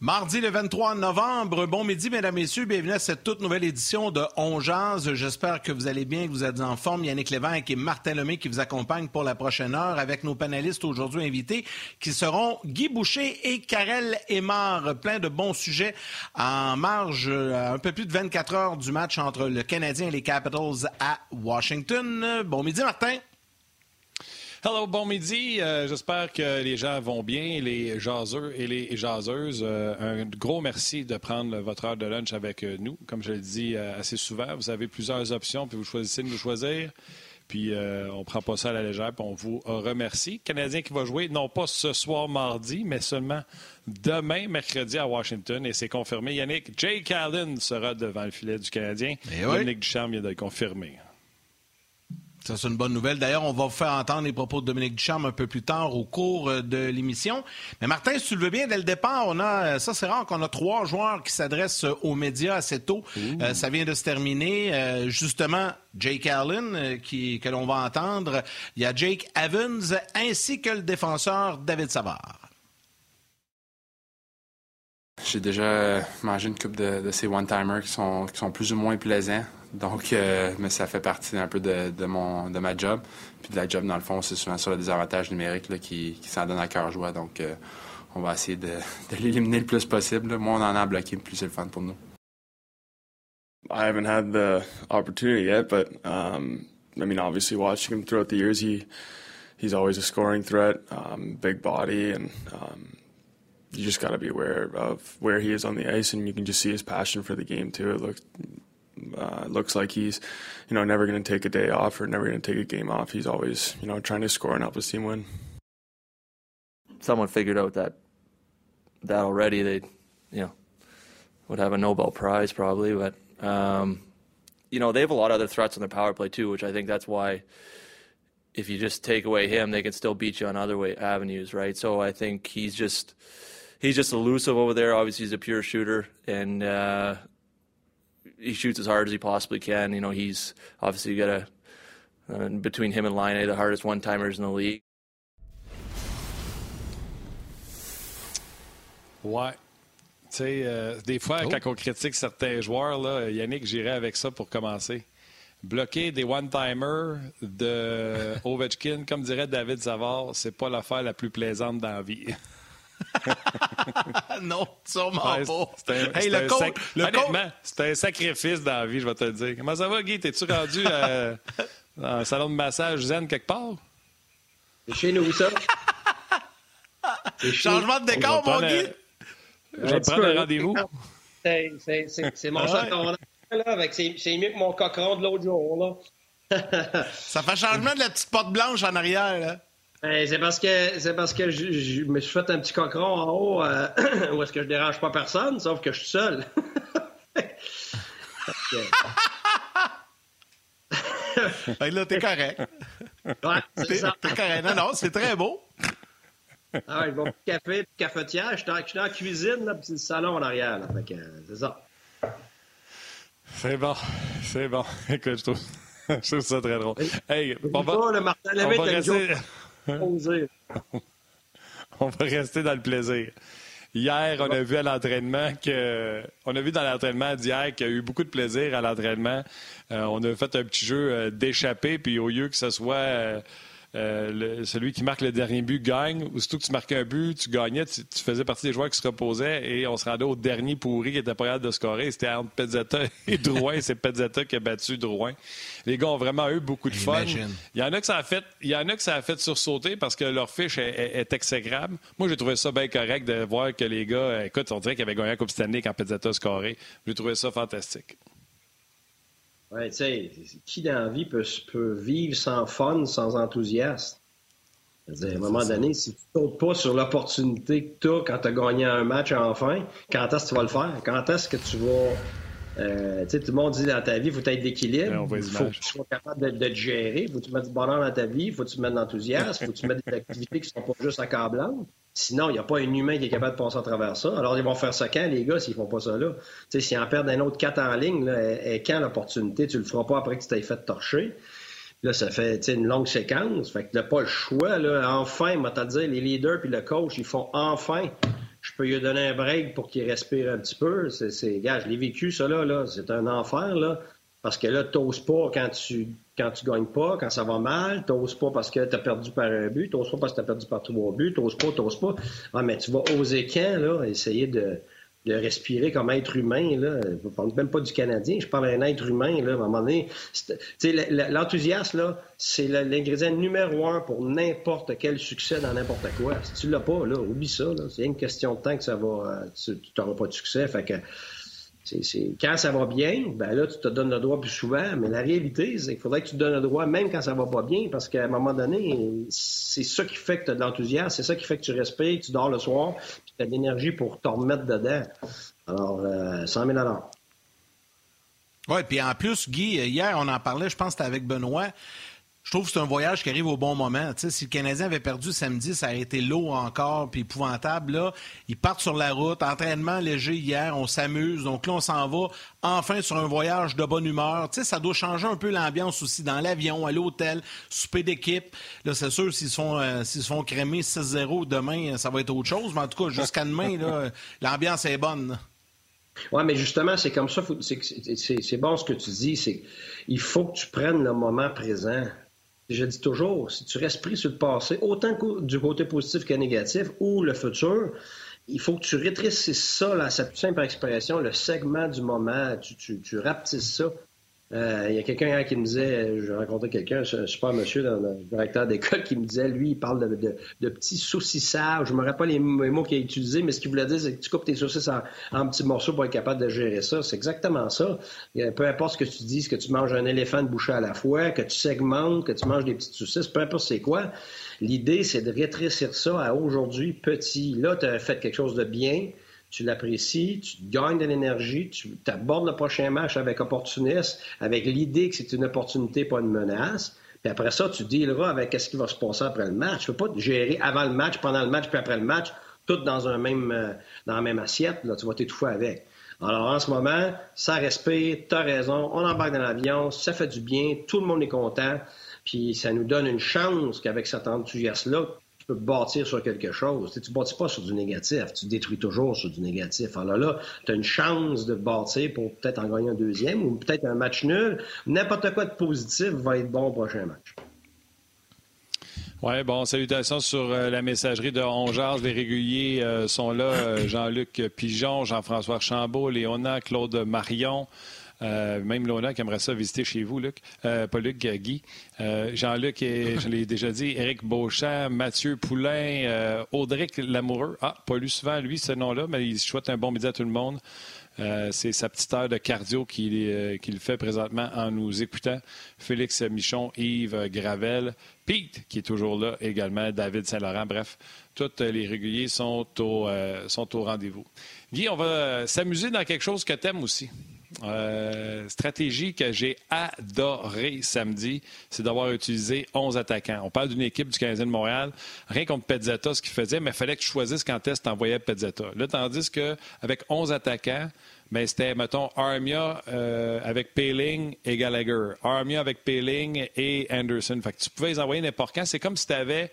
Mardi le 23 novembre, bon midi mesdames, messieurs, bienvenue à cette toute nouvelle édition de On. J'espère que vous allez bien, que vous êtes en forme. Yannick Lévesque et Martin Lemay qui vous accompagnent pour la prochaine heure avec nos panélistes aujourd'hui invités qui seront Guy Boucher et Karel Aymar. Plein de bons sujets en marge euh, un peu plus de 24 heures du match entre le Canadien et les Capitals à Washington. Bon midi Martin. Hello, bon midi. Euh, j'espère que les gens vont bien, les jaseux et les jaseuses. Euh, un gros merci de prendre votre heure de lunch avec euh, nous. Comme je le dis assez souvent, vous avez plusieurs options, puis vous choisissez de nous choisir. Puis on prend pas ça à la légère, puis on vous remercie. Canadien qui va jouer, non pas ce soir mardi, mais seulement demain, mercredi, à Washington. Et c'est confirmé. Yannick, Jake Allen sera devant le filet du Canadien. Et oui. Dominique Ducharme vient de le confirmer. Ça, c'est une bonne nouvelle. D'ailleurs, on va vous faire entendre les propos de Dominique Ducharme un peu plus tard au cours euh, de l'émission. Mais Martin, si tu le veux bien, dès le départ, on a, euh, ça c'est rare qu'on a trois joueurs qui s'adressent euh, aux médias assez tôt. ça vient de se terminer. justement, Jake Allen, qui, que l'on va entendre. Il y a Jake Evans ainsi que le défenseur David Savard. J'ai déjà mangé une coupe de, de ces one-timers qui sont, qui sont plus ou moins plaisants. Donc, euh, mais ça fait partie un peu de, de, mon, de ma job. Puis de la job, dans le fond, c'est souvent sur le désavantage numérique là, qui, qui s'en donne à cœur joie. Donc, euh, on va essayer de, de l'éliminer le plus possible. Là. Moins on en a bloqué, plus c'est le fun pour nous. I haven't had the opportunity yet, but um, I mean, obviously, watching him throughout the years, he he's always a scoring threat, um, big body, and um, you just got to be aware of where he is on the ice, and you can just see his passion for the game too. It looks uh, looks like he's, you know, never going to take a day off or never going to take a game off. He's always, you know, trying to score and help his team win. Someone figured out that that already. They, you know, would have a Nobel Prize probably, but um, you know they have a lot of other threats on their power play too, which I think that's why. If you just take away him, they can still beat you on other way avenues, right? So I think he's just he's just elusive over there. Obviously, he's a pure shooter, and uh, he shoots as hard as he possibly can. You know, he's obviously got a uh, between him and Line the hardest one timers in the league. Ouais. Tu sais, euh, des fois, oh. quand on critique certains joueurs, là, Yannick, j'irais avec ça pour commencer. Bloquer des one-timers de Ovechkin, comme dirait David Savard, c'est pas l'affaire la plus plaisante dans la vie. non, sûrement pas. C'est un, hey, le sac... un sacrifice dans la vie, je vais te le dire. Comment ça va, Guy? T'es-tu rendu euh, dans un salon de massage zen quelque part? C'est chez nous, ça. Changement de décor, mon Guy? Je vais te prendre un rendez-vous. C'est mon c'est mieux que mon cochon de l'autre jour, là. ça fait changement de la petite porte blanche en arrière, là. Ben, c'est parce que c'est parce que je, me suis fait un petit cochon en haut euh, où est-ce que je dérange pas personne, sauf que je suis seul. ben là, t'es correct. Ouais. T'es correct. Non, non, c'est très beau. Ah ouais, bon café, cafetière. Je suis la cuisine, là, puis c'est le salon en arrière. Là. Fait que, c'est ça. C'est bon. C'est bon. Écoute, je trouve, je trouve ça très drôle. Hey, on va, le Martin on va rester... on va rester dans le plaisir. Hier, on a vu à l'entraînement que, on a vu dans l'entraînement d'hier qu'il y a eu beaucoup de plaisir à l'entraînement. Euh, on a fait un petit jeu euh, d'échapper, puis au lieu que ce soit euh, euh, celui qui marque le dernier but gagne. Ou surtout que tu marquais un but, tu gagnais, tu, faisais partie des joueurs qui se reposaient et on se rendait au dernier pourri qui était pas capable de scorer. C'était entre Pezzetta et Drouin. C'est Pezzetta qui a battu Drouin. Les gars ont vraiment eu beaucoup de fun. Il y en a que ça a fait, il y en a que ça a fait sursauter parce que leur fiche est, exécrable. Moi, j'ai trouvé ça bien correct de voir que les gars, écoute, on dirait qu'ils avaient gagné un Coupe Stanley quand Pezzetta a scoré. J'ai trouvé ça fantastique. Ouais, tu sais, qui dans la vie peut, peut, vivre sans fun, sans enthousiasme? à un moment donné, si tu ne sautes pas sur l'opportunité que tu as quand tu as gagné un match enfin, quand est-ce que tu vas le faire? Quand est-ce que tu vas. Euh, tu sais, tout le monde dit dans ta vie, il faut être d'équilibre. Il faut que tu sois capable de, de, te gérer. Il faut que tu mettes du bonheur dans ta vie. Il faut que tu mettes de l'enthousiasme. Il faut que tu mettes des activités qui ne sont pas juste accablantes. Sinon, il n'y a pas un humain qui est capable de passer à travers ça. Alors, ils vont faire ça quand, les gars, s'ils font pas ça là? Tu sais, s'ils en perdent un autre 4 en ligne, et, quand l'opportunité? Tu le feras pas après que tu t'aies fait torcher. Là, ça fait une longue séquence. Fait que tu n'as pas le choix. Là. Enfin, moi, te dire, les leaders puis le coach, ils font enfin. Je peux lui donner un break pour qu'il respire un petit peu. C'est, gars, je l'ai vécu, ça, là. C'est un enfer, là. Parce que là, tu n'oses pas quand tu quand tu gagnes pas, quand ça va mal, tu n'oses pas parce que tu as perdu par un but, tu n'oses pas parce que tu as perdu par trois buts, tu n'oses pas, tu n'oses pas. Ah, mais tu vas oser quand, là, essayer de, de respirer comme être humain. Là. Je parle même pas du Canadien, je parle d'un être humain. Là, à un moment donné, l'enthousiasme, là, c'est l'ingrédient numéro un pour n'importe quel succès dans n'importe quoi. Si tu l'as pas, là, oublie ça. C'est une question de temps que ça va, tu n'auras pas de succès. Fait que, quand ça va bien, ben là, tu te donnes le droit plus souvent, mais la réalité, c'est qu'il faudrait que tu te donnes le droit même quand ça va pas bien, parce qu'à un moment donné, c'est ça qui fait que tu as de l'enthousiasme, c'est ça qui fait que tu respires, tu dors le soir, puis tu as de l'énergie pour te remettre dedans. Alors, euh, 100 000 oui, puis en plus, Guy, hier, on en parlait, je pense que c'était avec Benoît. Je trouve que c'est un voyage qui arrive au bon moment. si le Canadien avait perdu samedi, ça aurait été lourd encore, puis épouvantable. Là, ils partent sur la route, entraînement léger hier, on s'amuse. Donc là, on s'en va enfin sur un voyage de bonne humeur. ça doit changer un peu l'ambiance aussi dans l'avion, à l'hôtel, souper d'équipe. Là, c'est sûr, s'ils se font, euh, s'ils se font crémer 6-0 demain, ça va être autre chose. Mais en tout cas, jusqu'à demain, l'ambiance est bonne. Oui, mais justement, c'est comme ça. C'est bon ce que tu dis. C'est il faut que tu prennes le moment présent je dis toujours, si tu restes pris sur le passé, autant du côté positif que négatif, ou le futur, il faut que tu rétrécisses ça, là, cette simple expression, le segment du moment, tu, tu, tu rapetisses ça euh, il y a quelqu'un qui me disait, je rencontrais quelqu'un, un super monsieur, dans le directeur d'école, qui me disait, lui, il parle de, petits saucissards. Je me rappelle les mots qu'il a utilisés, mais ce qu'il voulait dire, c'est que tu coupes tes saucisses en, petits morceaux pour être capable de gérer ça. C'est exactement ça. Peu importe ce que tu dis, que tu manges un éléphant de bouche à la fois, que tu segmentes, que tu manges des petites saucisses, peu importe c'est quoi. L'idée, c'est de rétrécir ça à aujourd'hui petit. Là, tu as fait quelque chose de bien tu l'apprécies, tu gagnes de l'énergie, tu abordes le prochain match avec opportuniste, avec l'idée que c'est une opportunité, pas une menace. Puis après ça, tu dealeras avec ce qui va se passer après le match. Tu ne peux pas gérer avant le match, pendant le match, puis après le match, tout dans, un même, euh, dans la même assiette. Là, tu vas t'étouffer avec. Alors en ce moment, ça respire, tu raison, on embarque dans l'avion, ça fait du bien, tout le monde est content, puis ça nous donne une chance qu'avec cet enthousiasme-là, peux bâtir sur quelque chose. Tu ne bâtis pas sur du négatif, tu détruis toujours sur du négatif. Alors là, tu as une chance de bâtir pour peut-être en gagner un deuxième ou peut-être un match nul. N'importe quoi de positif va être bon au prochain match. Oui, bon, salutations sur euh, la messagerie de Ongears. Les réguliers euh, sont là. Euh, Jean-Luc Pigeon, Jean-François Chambault, Léona, Claude Marion. Euh, même Lona qui aimerait ça visiter chez vous, Luc. Euh, pas Luc, Guy. Euh, Jean-Luc, je l'ai déjà dit, Éric Beauchamp, Mathieu Poulain, Audric Lamoureux. Ah, pas lu souvent, lui, ce nom-là, mais il souhaite un bon midi à tout le monde. c'est sa petite heure de cardio qu'il fait présentement en nous écoutant. Félix Michon, Yves Gravel, Pete, qui est toujours là également, David Saint-Laurent. Bref, tous les réguliers sont au, sont au rendez-vous. Guy, on va s'amuser dans quelque chose que tu aimes aussi. Euh, stratégie que j'ai adorée samedi, c'est d'avoir utilisé 11 attaquants. On parle d'une équipe du Canadien de Montréal, rien contre Pezzetta, ce qu'il faisait, mais il fallait que tu choisisses quand est-ce que tu envoyais Pezzetta. Là, tandis qu'avec 11 attaquants, ben, c'était, mettons, Armia euh, avec Payling et Gallagher. Armia avec Payling et Anderson. Fait tu pouvais les envoyer n'importe quand. C'est comme si tu avais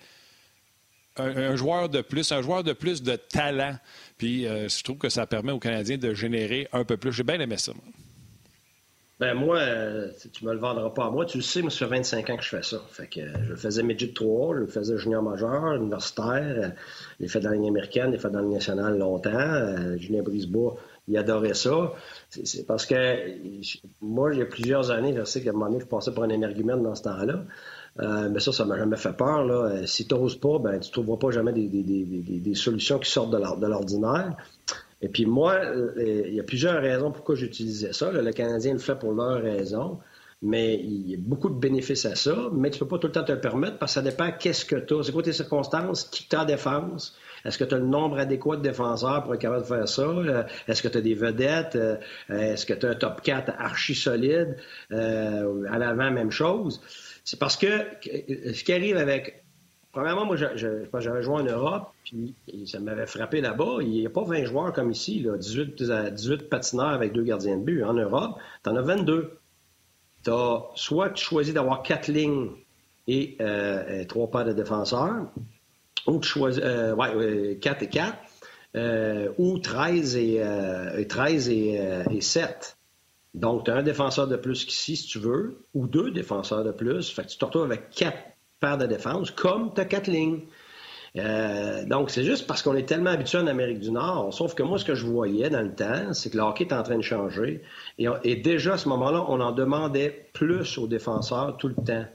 un, joueur de plus, un joueur de plus de talent. Puis euh, je trouve que ça permet aux Canadiens de générer un peu plus. J'ai bien aimé ça. Ben moi, euh, tu me le vendras pas à moi. Tu le sais, moi, ça fait 25 ans que je fais ça. Fait que euh, je faisais Midget 3, je faisais junior majeur, universitaire, euh, j'ai fait dans la ligne américaine, j'ai fait dans la ligne nationale longtemps. Euh, Julien Brisebois, il adorait ça. C'est parce que moi, il y a plusieurs années, je sais qu'à un moment donné, je passais pour un énergumène dans ce temps-là. Mais ça, ça m'a jamais fait peur. Là. Si tu n'oses pas, ben, tu ne trouveras pas jamais des, des, des, des, solutions qui sortent de l'ordinaire. Et puis moi, euh, il y a plusieurs raisons pourquoi j'utilisais ça. Le Canadien le fait pour leur raison, mais il y a beaucoup de bénéfices à ça, mais tu ne peux pas tout le temps te le permettre parce que ça dépend qu'est-ce que tu as. C'est quoi tes circonstances, qui t'a défense? Est-ce que tu as le nombre adéquat de défenseurs pour être capable de faire ça? Euh, est-ce que tu as des vedettes? Euh, est-ce que tu as un top 4 archi solide? à l'avant, même chose. C'est parce que ce qui arrive avec Premièrement, moi, j'avais joué en Europe, puis ça m'avait frappé là-bas. Il n'y a pas 20 joueurs comme ici, là, 18, 18 patineurs avec deux gardiens de but. En Europe, tu en as 22. Tu as soit tu choisis d'avoir quatre lignes et, euh, trois paires de défenseurs, ou tu choisis euh, ouais, 4 et 4, euh, ou 13 et, 13 et, et 7. Donc, tu as un défenseur de plus qu'ici, si tu veux, ou deux défenseurs de plus. Fait que tu te retrouves avec quatre paire de défense, comme tu as quatre lignes. Euh, donc, c'est juste parce qu'on est tellement habitué en Amérique du Nord. Sauf que moi, ce que je voyais dans le temps, c'est que le hockey est en train de changer. Et déjà, à ce moment-là, on en demandait plus aux défenseurs tout le temps.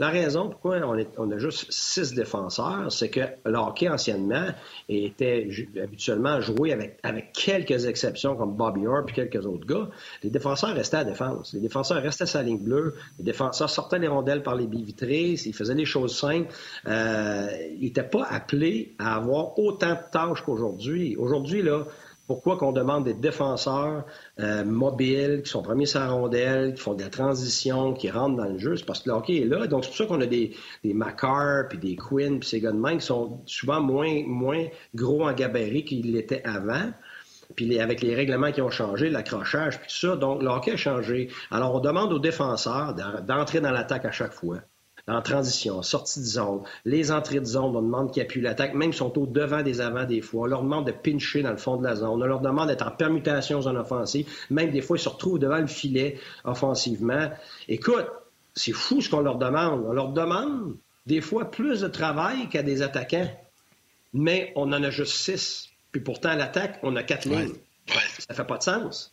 La raison pourquoi on, a juste six défenseurs, c'est que le hockey anciennement était habituellement joué avec, avec quelques exceptions comme Bobby Orr et quelques autres gars. Les défenseurs restaient à défense. Les défenseurs restaient à sa ligne bleue. Les défenseurs sortaient les rondelles par les billes vitrées. Ils faisaient les choses simples. Euh, ils n'étaient pas appelés à avoir autant de tâches qu'aujourd'hui. Aujourd'hui, là, pourquoi qu'on demande des défenseurs euh, mobiles, qui sont premiers sur la rondelle, qui font de la transition, qui rentrent dans le jeu? C'est parce que le est là. Donc, c'est pour ça qu'on a des, des Macar, puis des Quinn, puis ces gars de main qui sont souvent moins, gros en gabarit qu'ils l'étaient avant. Puis avec les règlements qui ont changé, l'accrochage, puis tout ça. Donc, le a changé. Alors, on demande aux défenseurs d'entrer dans l'attaque à chaque fois en transition, sortie de zone, les entrées de zone, on demande qu'ils appuient l'attaque, même sont au devant des avants des fois. On leur demande de pincher dans le fond de la zone. On leur demande d'être en permutation zone offensive. Même des fois, ils se retrouvent devant le filet offensivement. Écoute, c'est fou ce qu'on leur demande. On leur demande des fois plus de travail qu'à des attaquants. Mais on en a juste six. Puis pourtant, à l'attaque, on a quatre lignes. Ça fait pas de sens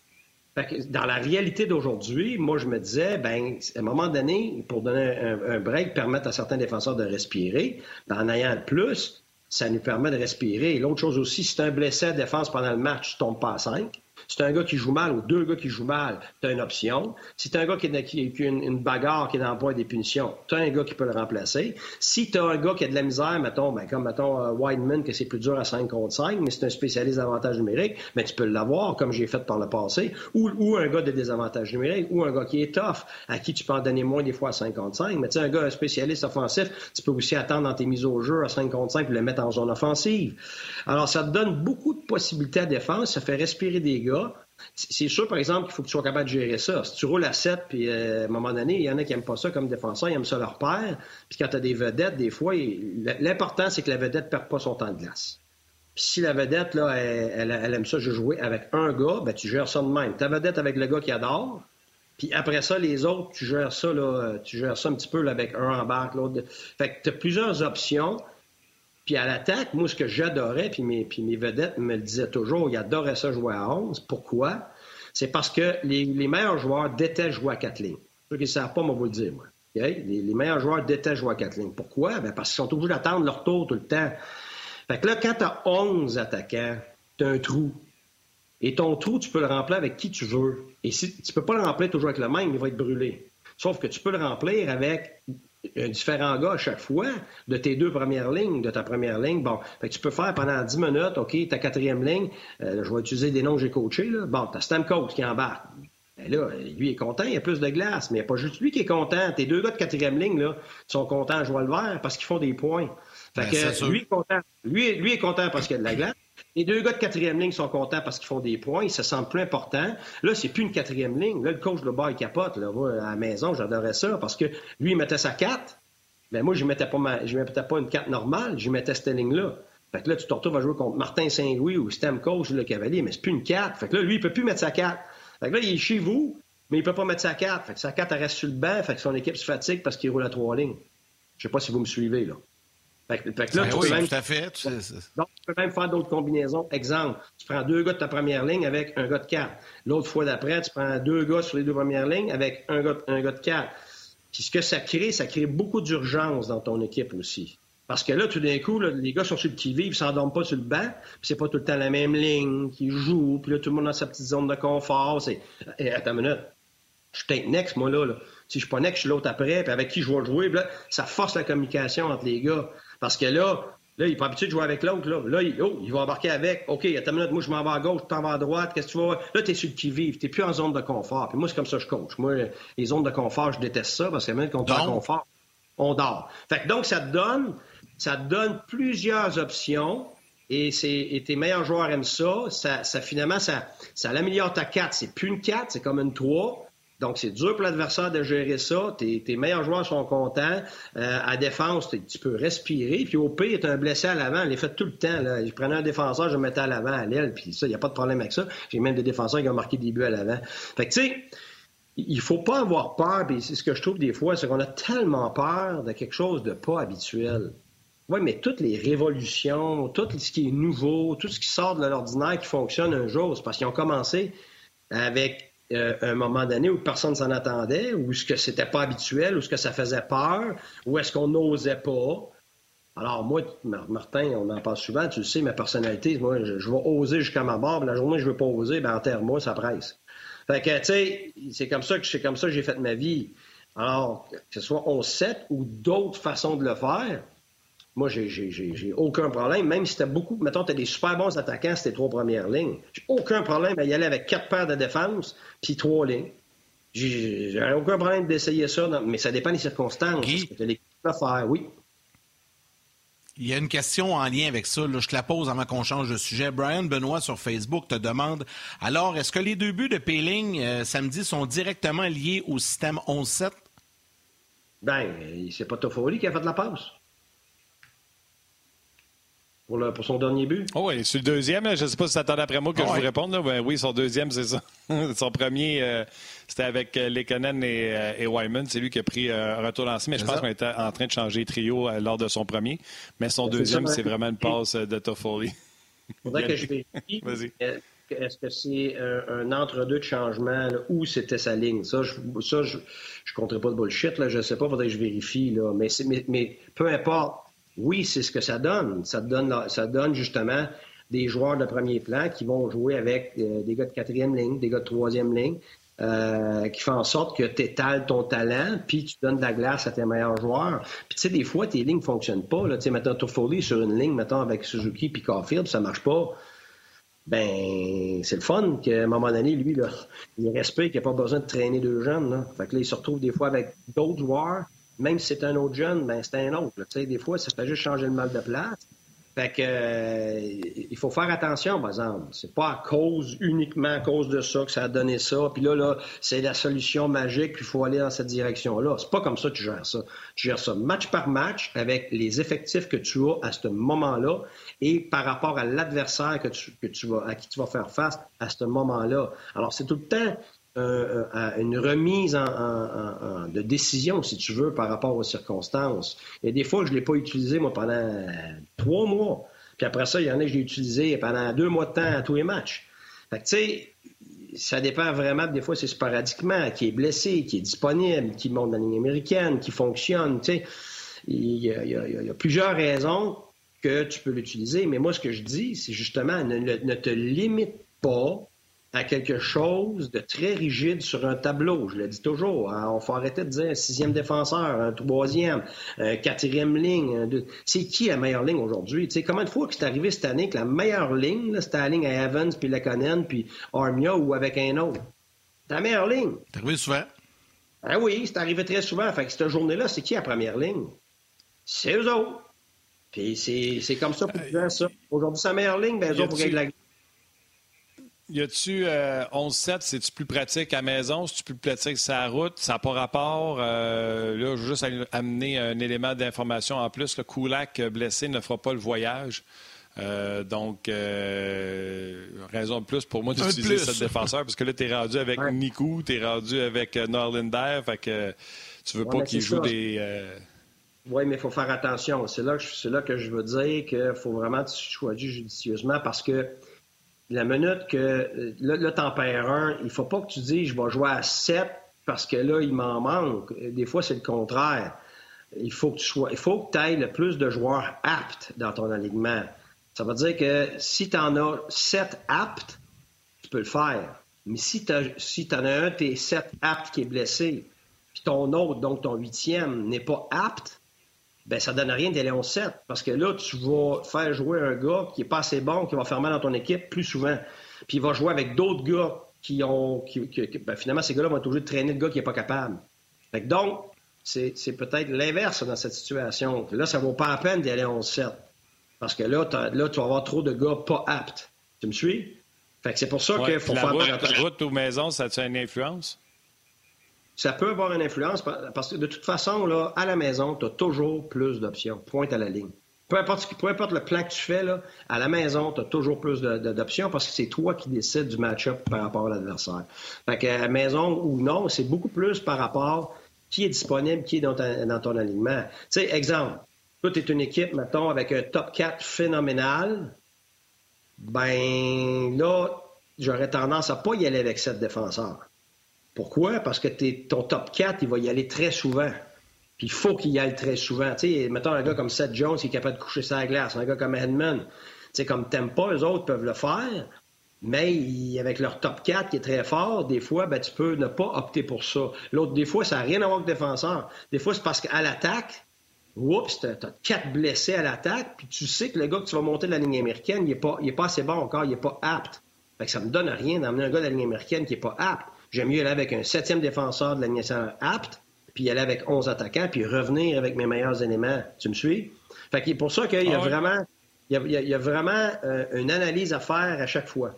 dans la réalité d'aujourd'hui, moi, je me disais, ben, à un moment donné, pour donner un, break, permettre à certains défenseurs de respirer, ben, en ayant le plus, ça nous permet de respirer. Et l'autre chose aussi, si tu un blessé à défense pendant le match, tu tombes pas à 5. Si un gars qui joue mal ou deux gars qui jouent mal, tu as une option. Si tu un gars qui, a, qui, une, bagarre qui est dans le point des punitions, tu as un gars qui peut le remplacer. Si tu as un gars qui a de la misère, mettons, ben, comme mettons uh, Wideman, que c'est plus dur à 5 contre 5, mais c'est un spécialiste d'avantage numérique, mais ben, tu peux l'avoir, comme j'ai fait par le passé, ou, ou un gars de désavantage numérique, ou un gars qui est tough, à qui tu peux en donner moins des fois à 5 contre 5. Mais tu sais, un gars, un spécialiste offensif, tu peux aussi attendre dans tes mises au jeu à 5 contre 5 pour le mettre en zone offensive. Alors, ça te donne beaucoup de possibilités à défense, ça fait respirer des gars. C'est sûr, par exemple, qu'il faut que tu sois capable de gérer ça. Si tu roules à 7, puis euh, à un moment donné, il y en a qui n'aiment pas ça comme défenseur, ils aiment ça leur père. Puis quand tu as des vedettes, des fois, l'important, c'est que la vedette ne perde pas son temps de glace. Puis si la vedette, là, elle, aime ça, jouer avec un gars, ben, tu gères ça de même. Ta vedette avec le gars qui adore, puis après ça, les autres, tu gères ça, tu gères ça un petit peu avec un en barque, l'autre. Fait que tu as plusieurs options. Puis à l'attaque, moi, ce que j'adorais, puis mes, mes vedettes me le disaient toujours, ils adoraient ça jouer à 11. Pourquoi? C'est parce que les, meilleurs joueurs détestent jouer à quatre lignes. Ceux qui ne savent pas, moi, vous le dire, moi. Les, meilleurs joueurs détestent jouer à quatre lignes. Pourquoi? Ben parce qu'ils sont obligés d'attendre leur tour tout le temps. Fait que là, quand tu as 11 attaquants, tu as un trou. Et ton trou, tu peux le remplir avec qui tu veux. Et si tu peux pas le remplir toujours avec le même, il va être brûlé. Sauf que tu peux le remplir avec un différent gars à chaque fois de tes deux premières lignes, de ta première ligne. Bon, tu peux faire pendant 10 minutes, OK, ta quatrième ligne, euh, je vais utiliser des noms que j'ai coachés, là. Bon, t'as Stamkos qui embarque. Ben là, lui est content, il y a plus de glace, mais il n'y a pas juste lui qui est content. Tes deux gars de quatrième ligne, là, sont contents à jouer le vert parce qu'ils font des points. Fait ben, que, lui est content. Lui, lui est content parce qu'il y a de la glace. Les deux gars de quatrième ligne sont contents parce qu'ils font des points, ils se sentent plus importants. Là, c'est plus une quatrième ligne. Là, le coach de bas, il capote. Là. Moi, à la maison, j'adorais ça parce que lui, il mettait sa 4. Mais moi, je ne mettais, pas mettais pas une 4 normale, je mettais cette ligne-là. Fait que là, tu te retrouves à jouer contre Martin Saint-Louis ou Stamkos, le cavalier, mais c'est plus une 4. Fait que là, lui, il peut plus mettre sa 4. Fait que là, il est chez vous, mais il peut pas mettre sa carte. Fait que sa carte, elle reste sur le banc, fait que son équipe se fatigue parce qu'il roule à trois lignes. Je sais pas si vous me suivez, là. Fait que, fait que là, Ben tu oui, peux même... tout à fait. Tu- Donc, tu peux même faire d'autres combinaisons. Exemple, tu prends deux gars de ta première ligne avec un gars de 4. L'autre fois d'après, tu prends deux gars sur les deux premières lignes avec un gars, un gars de 4. Puis ce que ça crée, ça crée beaucoup d'urgence dans ton équipe aussi. Parce que là, tout d'un coup, là, les gars sont sur le qui vive, ils s'endorment pas sur le banc, puis c'est pas tout le temps la même ligne qui joue, puis là, tout le monde a sa petite zone de confort. C'est... Eh, attends une minute. Je suis peut-être next, moi, là, là. Si je suis pas next, je suis l'autre après, puis avec qui je vais jouer, puis là, ça force la communication entre les gars. Parce que là, là, il n'est pas habitué de jouer avec l'autre, là. Là, il, oh, il va embarquer avec. OK, attends une minute, moi, je m'en vais à gauche, tu t'en vas à droite, qu'est-ce que tu vas. Là, tu es sur le qui-vive, tu plus en zone de confort. Puis moi, c'est comme ça que je coach. Moi, les zones de confort, je déteste ça, parce que même quand on est en confort, on dort. Fait que donc, ça te donne, ça te donne plusieurs options. Et, tes meilleurs joueurs aiment ça. Ça, ça finalement, ça, ça améliore ta 4. C'est plus une 4, c'est comme une 3. Donc, c'est dur pour l'adversaire de gérer ça. Tes, tes meilleurs joueurs sont contents. Euh, à défense, tu peux respirer. Puis au pire, t'es un blessé à l'avant. Je l'ai fait tout le temps. Là. Je prenais un défenseur, je le mettais à l'avant, à l'aile. Puis ça, il n'y a pas de problème avec ça. J'ai même des défenseurs qui ont marqué des buts à l'avant. Fait que, tu sais, il faut pas avoir peur. Puis c'est ce que je trouve des fois, c'est qu'on a tellement peur de quelque chose de pas habituel. Oui, mais toutes les révolutions, tout ce qui est nouveau, tout ce qui sort de l'ordinaire qui fonctionne un jour, c'est parce qu'ils ont commencé avec euh, un moment donné où personne s'en attendait, où ce que c'était pas habituel, où ce que ça faisait peur, où est-ce qu'on n'osait pas. Alors moi, Mar- Martin, on en parle souvent, tu le sais, ma personnalité, moi, je, je vais oser jusqu'à ma puis la journée que je veux pas oser, ben enterre-moi, ça presse. Fait que, tu sais, c'est comme ça que c'est comme ça que j'ai fait ma vie. Alors, que ce soit 11-7 ou d'autres façons de le faire, moi, j'ai, aucun problème. Même si t'as beaucoup, mettons, t'as des super bons attaquants, c'était trois premières lignes. J'ai aucun problème à y aller avec quatre paires de défense, puis trois lignes. J'ai, aucun problème d'essayer ça, dans- mais ça dépend des circonstances. Guy? Que t'as l'équipe à faire, oui. Il y a une question en lien avec ça. Là, je te la pose avant qu'on change de sujet. Brian Benoît sur Facebook te demande alors, est-ce que les deux buts de Péling euh, samedi sont directement liés au système 11-7? Ben, c'est pas Toffoli qui a fait la passe. Pour, le, pour son dernier but? Oh oui, sur le deuxième, je ne sais pas si tu attendais après moi que Ah je ouais. vous réponde. Là. Ben oui, son deuxième, c'est ça. son premier, euh, c'était avec euh, Lekonen et, euh, et Wyman. C'est lui qui a pris euh, un retour lancé, mais je C'est pense ça. qu'on était en train de changer trio lors de son premier. Mais son C'est deuxième, ça, c'est vraiment une passe de Toffoli. faudrait que je vérifie. Vas-y. Est-ce que c'est un, entre-deux de changement là, ou c'était sa ligne? Ça, je ça, je, je compterai pas de bullshit, là, je sais pas, faudrait que je vérifie. Là. Mais, c'est- mais, mais peu importe, oui, c'est ce que ça donne. Ça donne, justement des joueurs de premier plan qui vont jouer avec euh, des gars de quatrième ligne, des gars de troisième ligne, euh, qui font en sorte que tu étales ton talent, puis tu donnes de la glace à tes meilleurs joueurs. Puis tu sais, des fois, tes lignes fonctionnent pas. Tu sais, maintenant, Toffoli sur une ligne, mettons, avec Suzuki puis Caulfield, ça marche pas ben c'est le fun qu'à un moment donné, lui, il respecte qu'il n'a pas besoin de traîner deux jeunes. Fait que là, il se retrouve des fois avec d'autres joueurs. Même si c'est un autre jeune, ben c'est un autre. Tu sais, des fois, ça fait juste changer le mal de place. Fait que euh, il faut faire attention, par exemple. C'est pas à cause, uniquement à cause de ça que ça a donné ça. Puis là, là, c'est la solution magique, puis il faut aller dans cette direction-là. C'est pas comme ça que tu gères ça. Tu gères ça match par match avec les effectifs que tu as à ce moment-là et par rapport à l'adversaire que tu, que tu vas, à qui tu vas faire face à ce moment-là. Alors, c'est tout le temps euh, euh, une remise de décision, si tu veux, par rapport aux circonstances. Et des fois, je ne l'ai pas utilisé, moi, pendant trois mois. Puis après ça, il y en a que j'ai utilisé pendant deux mois de temps à tous les matchs. Fait que, tu sais, ça dépend vraiment, des fois, c'est sporadiquement, qui est blessé, qui est disponible, qui monte dans la ligne américaine, qui fonctionne, tu sais. Il y, a, plusieurs raisons que tu peux l'utiliser, mais moi, ce que je dis, c'est justement, ne te limite pas à quelque chose de très rigide sur un tableau. Je le dis toujours. hein, on faut arrêter de dire un sixième défenseur, un troisième, un quatrième ligne. un deux- C'est qui la meilleure ligne aujourd'hui? Tu sais, combien de fois que c'est arrivé cette année que la meilleure ligne, là, c'était la ligne à Evans, puis Lekonen, puis Armia ou avec un autre? C'est la meilleure ligne. C'est arrivé souvent. Ah oui, c'est arrivé très souvent. Fait que cette journée-là, c'est qui la première ligne? C'est eux autres. Puis c'est c'est comme ça pour dire ça. Aujourd'hui, c'est la meilleure ligne, ben eux autres, pour la Y a-tu euh, 11-7, c'est-tu plus pratique à la maison? C'est-tu plus pratique sur la route? Ça n'a pas rapport. Euh, là, je veux juste amener un élément d'information en plus. Le Koulak euh, blessé ne fera pas le voyage. Euh, donc, euh, raison de plus pour moi d'utiliser ce défenseur, parce que là, tu es rendu avec Niku, tu es rendu avec euh, Norlinder, fait que tu veux pas qu'il joue des. Oui, mais il faut faire attention. C'est là, que, là que je veux dire qu'il faut vraiment choisir judicieusement parce que la minute que là, là t'en perds un, il faut pas que tu dises je vais jouer à 7 parce que là, il m'en manque. Des fois, c'est le contraire. Il faut que tu sois, il faut que aies le plus de joueurs aptes dans ton alignement. Ça veut dire que si tu en as sept aptes, tu peux le faire. Mais si tu si en as un, tes sept aptes qui est blessé, puis ton autre, donc ton huitième, n'est pas apte, ben ça donne rien d'aller en 7. Parce que là, tu vas faire jouer un gars qui est pas assez bon, qui va faire mal dans ton équipe plus souvent. Puis il va jouer avec d'autres gars qui ont. ben finalement, ces gars-là vont être obligés de traîner le gars qui n'est pas capable. Fait donc, c'est peut-être l'inverse dans cette situation. Là, ça vaut pas la peine d'aller en 7. Parce que là, là, tu vas avoir trop de gars pas aptes. Tu me suis? Fait que c'est pour ça qu'il faut faire route, La route aux maisons, ça a une influence? Ça peut avoir une influence parce que de toute façon, là, à la maison, tu as toujours plus d'options. Pointe à la ligne. Peu importe, peu importe le plan que tu fais, là, à la maison, tu as toujours plus d'options parce que c'est toi qui décides du match-up par rapport à l'adversaire. Fait que à la maison ou non, c'est beaucoup plus par rapport qui est disponible, qui est dans, ton alignement. Tu sais, exemple, toi, tu es une équipe, mettons, avec un top 4 phénoménal, ben là, j'aurais tendance à pas y aller avec sept défenseurs. Pourquoi? Parce que ton top 4, il va y aller très souvent. Puis il faut qu'il y aille très souvent. Tu sais, mettons un gars comme Seth Jones qui est capable de coucher sa glace, un gars comme. Tu sais, comme Tempa, eux autres peuvent le faire, mais avec leur top 4 qui est très fort, des fois, ben, tu peux ne pas opter pour ça. L'autre, des fois, ça n'a rien à voir avec défenseur. Des fois, c'est parce qu'à l'attaque, oups, t'as as quatre blessés à l'attaque, puis tu sais que le gars que tu vas monter de la ligne américaine, il n'est pas, pas assez bon encore, il n'est pas apte. Fait que ça me donne rien d'amener un gars de la ligne américaine qui n'est pas apte. J'aime mieux aller avec un septième défenseur de la ligne apte, puis aller avec 11 attaquants, puis revenir avec mes meilleurs éléments. Tu me suis? Fait que c'est pour ça qu'il y a ah vraiment, il y a, vraiment euh, une analyse à faire à chaque fois.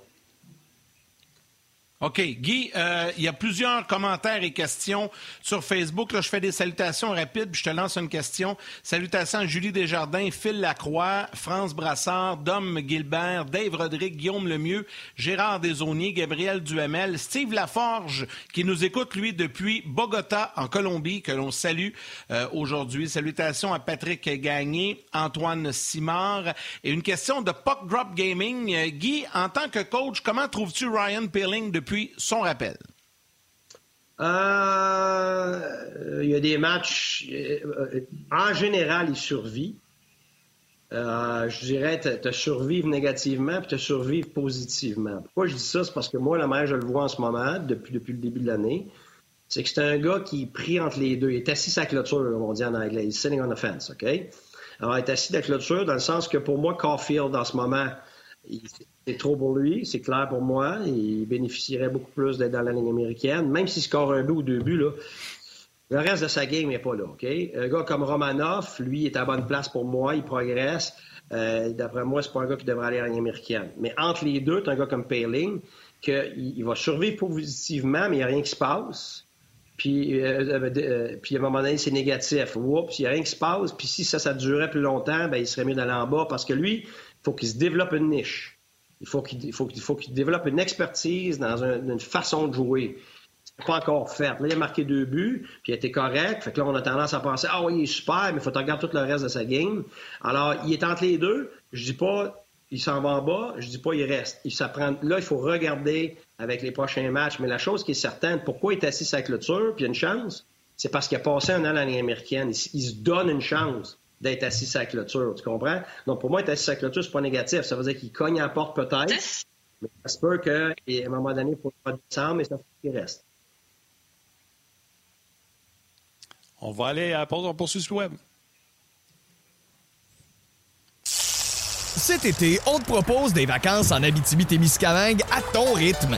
OK. Guy, euh, il y a plusieurs commentaires et questions sur Facebook. Là, je fais des salutations rapides, puis je te lance une question. Salutations à Julie Desjardins, Phil Lacroix, France Brassard, Dom Gilbert, Dave Rodrigue, Guillaume Lemieux, Gérard Desauniers, Gabriel Duhamel, Steve Laforge, qui nous écoute, lui, depuis Bogota, en Colombie, que l'on salue euh, aujourd'hui. Salutations à Patrick Gagné, Antoine Simard. Et une question de Puck Drop Gaming. Euh, Guy, en tant que coach, comment trouves-tu Ryan Peeling depuis puis son rappel? Euh, il y a des matchs. Euh, en général, il survit. Euh, je dirais te, survivre négativement puis te survivre positivement. Pourquoi je dis ça? C'est parce que moi, la manière je le vois en ce moment, depuis, depuis le début de l'année, c'est que c'est un gars qui pris entre les deux. Il est assis sa clôture, on dit en anglais. Il est sitting on the fence, OK? Alors, il est assis la clôture dans le sens que pour moi, Caulfield, en ce moment, c'est trop pour lui, c'est clair pour moi. Il bénéficierait beaucoup plus d'être dans la ligne américaine, même s'il score un but ou deux buts. Là, le reste de sa game n'est pas là. Un gars comme Romanov, lui, est à bonne place pour moi, il progresse. Euh, d'après moi, c'est pas un gars qui devrait aller à la ligne américaine. Mais entre les deux, tu un gars comme Paling, qu'il il va survivre positivement, mais il n'y a rien qui se passe. Puis, euh, euh, puis à un moment donné, c'est négatif. Oups, il n'y a rien qui se passe. Puis si ça, ça durait plus longtemps, ben, il serait mieux d'aller en bas parce que lui, il faut qu'il se développe une niche. Il faut qu'il faut, faut qu'il développe une expertise dans une façon de jouer. C'est pas encore fait. Là, il a marqué deux buts, puis il a été correct. Fait que là, on a tendance à penser Ah oui, il est super, mais il faut regarder tout le reste de sa game. Alors, il est entre les deux. Je dis pas il s'en va en bas, je dis pas il reste. Il s'apprend. Là, il faut regarder avec les prochains matchs. Mais la chose qui est certaine, pourquoi il est assis sa clôture, puis il a une chance, c'est parce qu'il a passé un an à l'année américaine. il se donne une chance d'être assis sur la clôture. Tu comprends? Donc, pour moi, être assis sur la clôture, c'est pas négatif. Ça veut dire qu'il cogne à la porte peut-être, mais ça se peut qu'à un moment donné, il faut pas descendre, mais ça fait qu'il reste. On va aller à la pause, on poursuit sur le web. Cet été, on te propose des vacances en Abitibi-Témiscamingue à ton rythme.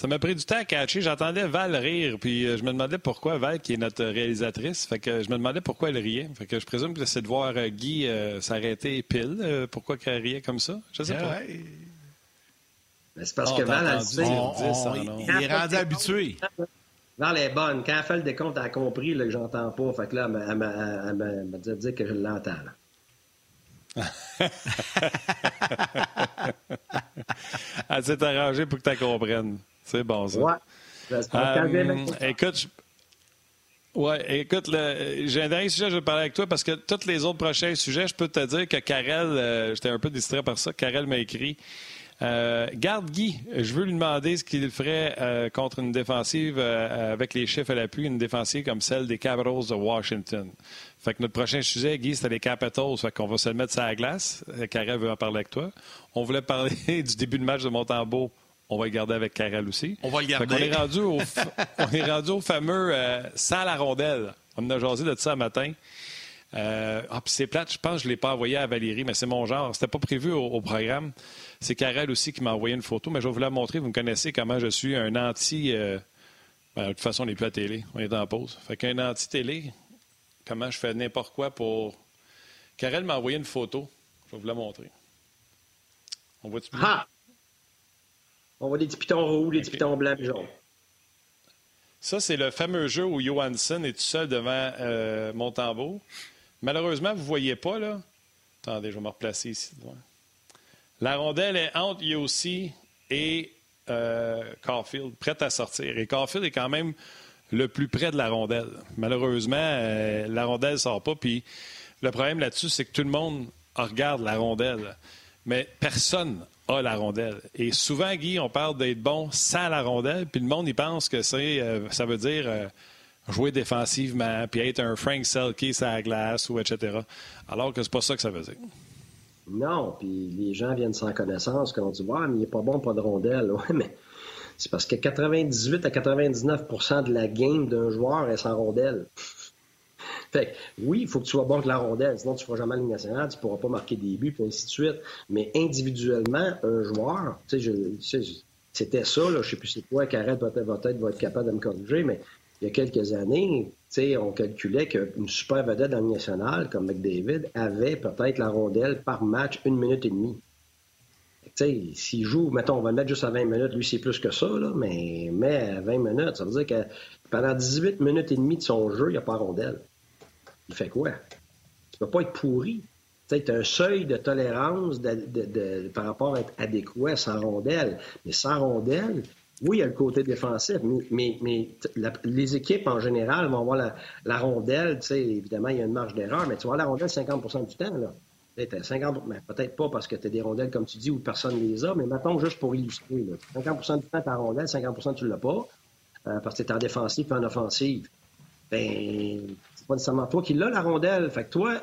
Ça m'a pris du temps à catcher. J'entendais Val rire, puis euh, je me demandais pourquoi Val, qui est notre réalisatrice, fait que je me demandais pourquoi elle riait. Fait que je présume que c'est de voir euh, Guy euh, s'arrêter pile. pourquoi qu'elle riait comme ça? Je sais pas. c'est parce que Val, elle sait. il est rendu habitué. Val est bonne. Quand elle fait le décompte, elle a compris là, que j'entends pas. Fait que là, elle m'a dit que je l'entends. elle s'est arrangée pour que tu comprennes. C'est bon, ça. Ouais. Euh, écoute, Ouais, écoute, j'ai un dernier sujet, je vais parler avec toi parce que tous les autres prochains sujets, je peux te dire que Karel, euh, j'étais un peu distrait par ça, Karel m'a écrit. Euh, garde Guy, je veux lui demander ce qu'il ferait contre une défensive avec les chiffres à l'appui, une défensive comme celle des Capitals de Washington. Fait que notre prochain sujet, Guy, c'était les Capitals. Fait qu'on va se le mettre sur la glace. Karel veut en parler avec toi. On voulait parler du début de match de Montembeau on va le garder avec Karel aussi. On va le garder. on, est rendu au, on est rendu au fameux euh, sans la rondelle. On en a jasé de ça matin. Euh, ah, puis c'est plate, je pense que je ne l'ai pas envoyé à Valérie, mais c'est mon genre. C'était pas prévu au, programme. C'est Karel aussi qui m'a envoyé une photo, mais je vais vous la montrer. Vous me connaissez comment je suis un anti. Euh, ben, de toute façon, on n'est plus à télé. On est en pause. Fait qu'un anti-télé, comment je fais n'importe quoi pour. Karel m'a envoyé une photo. Je vais vous la montrer. On voit-tu bien? Ah! On voit des petits pitons rouges, des petits pitons blancs et jaunes. Ça, c'est le fameux jeu où Johansson est tout seul devant euh, Malheureusement, vous ne voyez pas, là. Attendez, je vais me replacer ici. La rondelle est entre Yossi et euh, Caulfield, prête à sortir. Et Caulfield est quand même le plus près de la rondelle. Malheureusement, euh, la rondelle ne sort pas. Puis le problème là-dessus, c'est que tout le monde regarde la rondelle. Mais personne la rondelle. Et souvent, Guy, on parle d'être bon sans la rondelle, puis le monde, il pense que c'est, euh, ça veut dire euh, jouer défensivement, puis être un Frank Selke à la glace, ou etc. Alors que c'est pas ça que ça veut dire. Non, puis les gens viennent sans connaissance quand on dit mais il n'est pas bon, pas de rondelle. Oui, mais c'est parce que 98 à 99% de la game d'un joueur est sans rondelle. Fait oui, il faut que tu sois bon avec la rondelle, sinon tu ne feras jamais la Ligue nationale, tu ne pourras pas marquer des buts, puis ainsi de suite. Mais individuellement, un joueur, tu sais, c'était ça, là, je ne sais plus c'est quoi, Carrette va peut-être va être capable de me corriger, mais il y a quelques années, on calculait qu'une super vedette dans la Ligue nationale, comme McDavid, avait peut-être la rondelle par match une minute et demie. S'il joue, mettons, on va le mettre juste à 20 minutes, lui, c'est plus que ça, là, mais, mais à 20 minutes, ça veut dire que pendant 18 minutes et demie de son jeu, il n'y a pas de rondelle il fait quoi? Tu ne peux pas être pourri. Tu as un seuil de tolérance par rapport à être adéquat sans rondelle. Mais sans rondelle, oui, il y a le côté défensif, mais, les équipes en général vont avoir la, rondelle. Évidemment, il y a une marge d'erreur, mais tu vas la rondelle 50% du temps. Là. Peut-être 50, peut-être pas parce que tu as des rondelles, comme tu dis, où personne ne les a, mais mettons juste pour illustrer. 50% du temps, tu as rondelle, 50% tu ne l'as pas, euh, parce que tu es en défensive et en offensive. Ben, pas nécessairement toi qui l'as la rondelle. Fait que toi,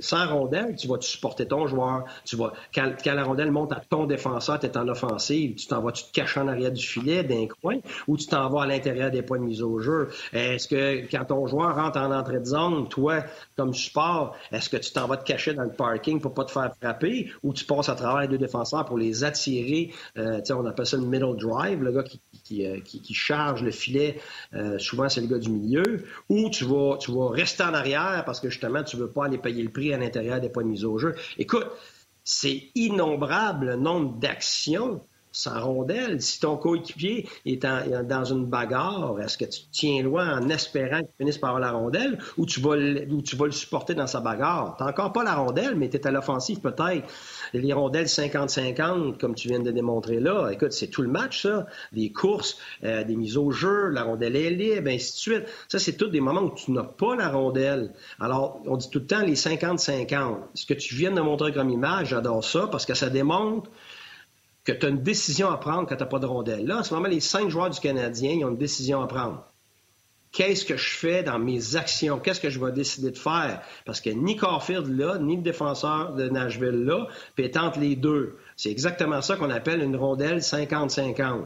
sans rondelle, tu vas -tu supporter ton joueur. Tu vas, quand, la rondelle monte à ton défenseur, tu es en offensive, tu t'en vas, tu te caches en arrière du filet d'un coin ou tu t'en vas à l'intérieur des points de mise au jeu. Est-ce que quand ton joueur rentre en entrée de zone, toi, comme support, est-ce que tu t'en vas te cacher dans le parking pour pas te faire frapper ou tu passes à travers les deux défenseurs pour les attirer? Euh, on appelle ça le middle drive, le gars qui, qui, euh, charge le filet. souvent, c'est le gars du milieu. Ou tu vas, tu vas rester en arrière parce que justement, tu veux pas aller payer le prix à l'intérieur des points de mise au jeu. Écoute, c'est innombrable le nombre d'actions sans rondelle. Si ton coéquipier est dans une bagarre, est-ce que tu te tiens loin en espérant qu'il finisse par avoir la rondelle ou tu vas, ou tu vas le supporter dans sa bagarre? Tu encore pas la rondelle, mais tu es à l'offensive peut-être les rondelles 50-50, comme tu viens de démontrer là, écoute, c'est tout le match, ça. Des courses, euh, des mises au jeu, la rondelle est libre, ainsi de suite. Ça, c'est tout des moments où tu n'as pas la rondelle. Alors, on dit tout le temps les 50-50. Ce que tu viens de montrer comme image, j'adore ça parce que ça démontre que tu as une décision à prendre quand tu n'as pas de rondelle. Là, en ce moment, les cinq joueurs du Canadien, ils ont une décision à prendre qu'est-ce que je fais dans mes actions, qu'est-ce que je vais décider de faire? Parce que ni Caulfield là, ni le défenseur de Nashville là, entre les deux. C'est exactement ça qu'on appelle une rondelle 50-50.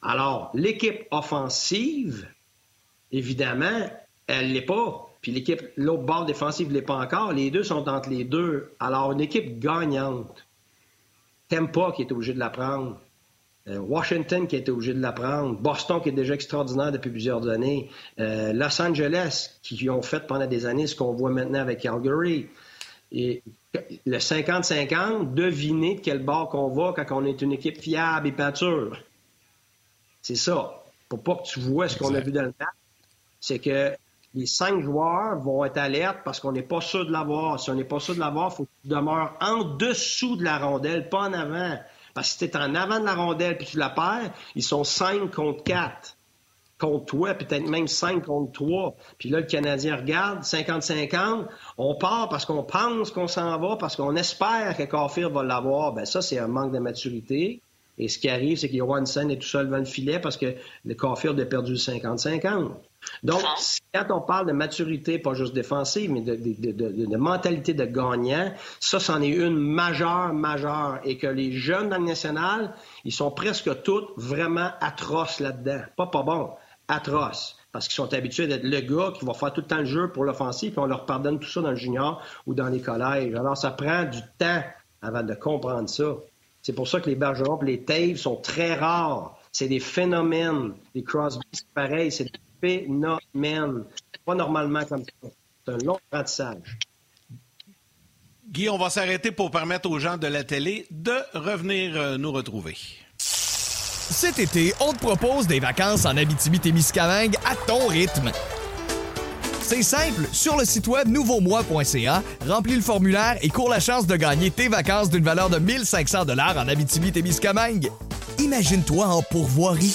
Alors, l'équipe offensive, évidemment, elle l'est pas. Puis l'équipe, l'autre bord défensive l'est pas encore. Les deux sont entre les deux. Alors, une équipe gagnante, t'aimes pas qui est obligé de la prendre. Euh, Washington qui a été obligé de la prendre, Boston qui est déjà extraordinaire depuis plusieurs années, euh, Los Angeles qui ont fait pendant des années ce qu'on voit maintenant avec Calgary. Et le 50-50, devinez de quel bord qu'on va quand on est une équipe fiable et peinture. C'est ça. Pour pas que tu vois ce qu'on a vu dans le match, c'est que les cinq joueurs vont être alertes parce qu'on n'est pas sûr de l'avoir. Si on n'est pas sûr de l'avoir, il faut que tu demeures en dessous de la rondelle, pas en avant. Parce que si tu es en avant de la rondelle puis tu la perds, ils sont 5 contre 4 contre toi, peut-être même 5 contre 3. Puis là, le Canadien regarde, 50-50, on part parce qu'on pense qu'on s'en va, parce qu'on espère que Caulfield va l'avoir. Ben ça, c'est un manque de maturité. Et ce qui arrive, c'est scène est tout seul devant le filet parce que le Caulfield a perdu 50-50. Donc, quand on parle de maturité, pas juste défensive, mais de, mentalité de gagnant, ça, c'en est une majeure, majeure. Et que les jeunes dans le national, ils sont presque tous vraiment atroces là-dedans. Pas pas bon, atroces. Parce qu'ils sont habitués d'être le gars qui va faire tout le temps le jeu pour l'offensive, puis on leur pardonne tout ça dans le junior ou dans les collèges. Alors, ça prend du temps avant de comprendre ça. C'est pour ça que les Bergerons et les Taves sont très rares. C'est des phénomènes. Les Crosby, c'est pareil, c'est des phénomènes. Pas normalement comme ça. C'est un long apprentissage. Guy, on va s'arrêter pour permettre aux gens de la télé de revenir euh, nous retrouver. Cet été, on te propose des vacances en Abitibi-Témiscamingue à ton rythme. C'est simple, sur le site web nouveaumois.ca, remplis le formulaire et cours la chance de gagner tes vacances d'une valeur de 1500 dollars en Abitibi-Témiscamingue. Imagine-toi en pourvoirie,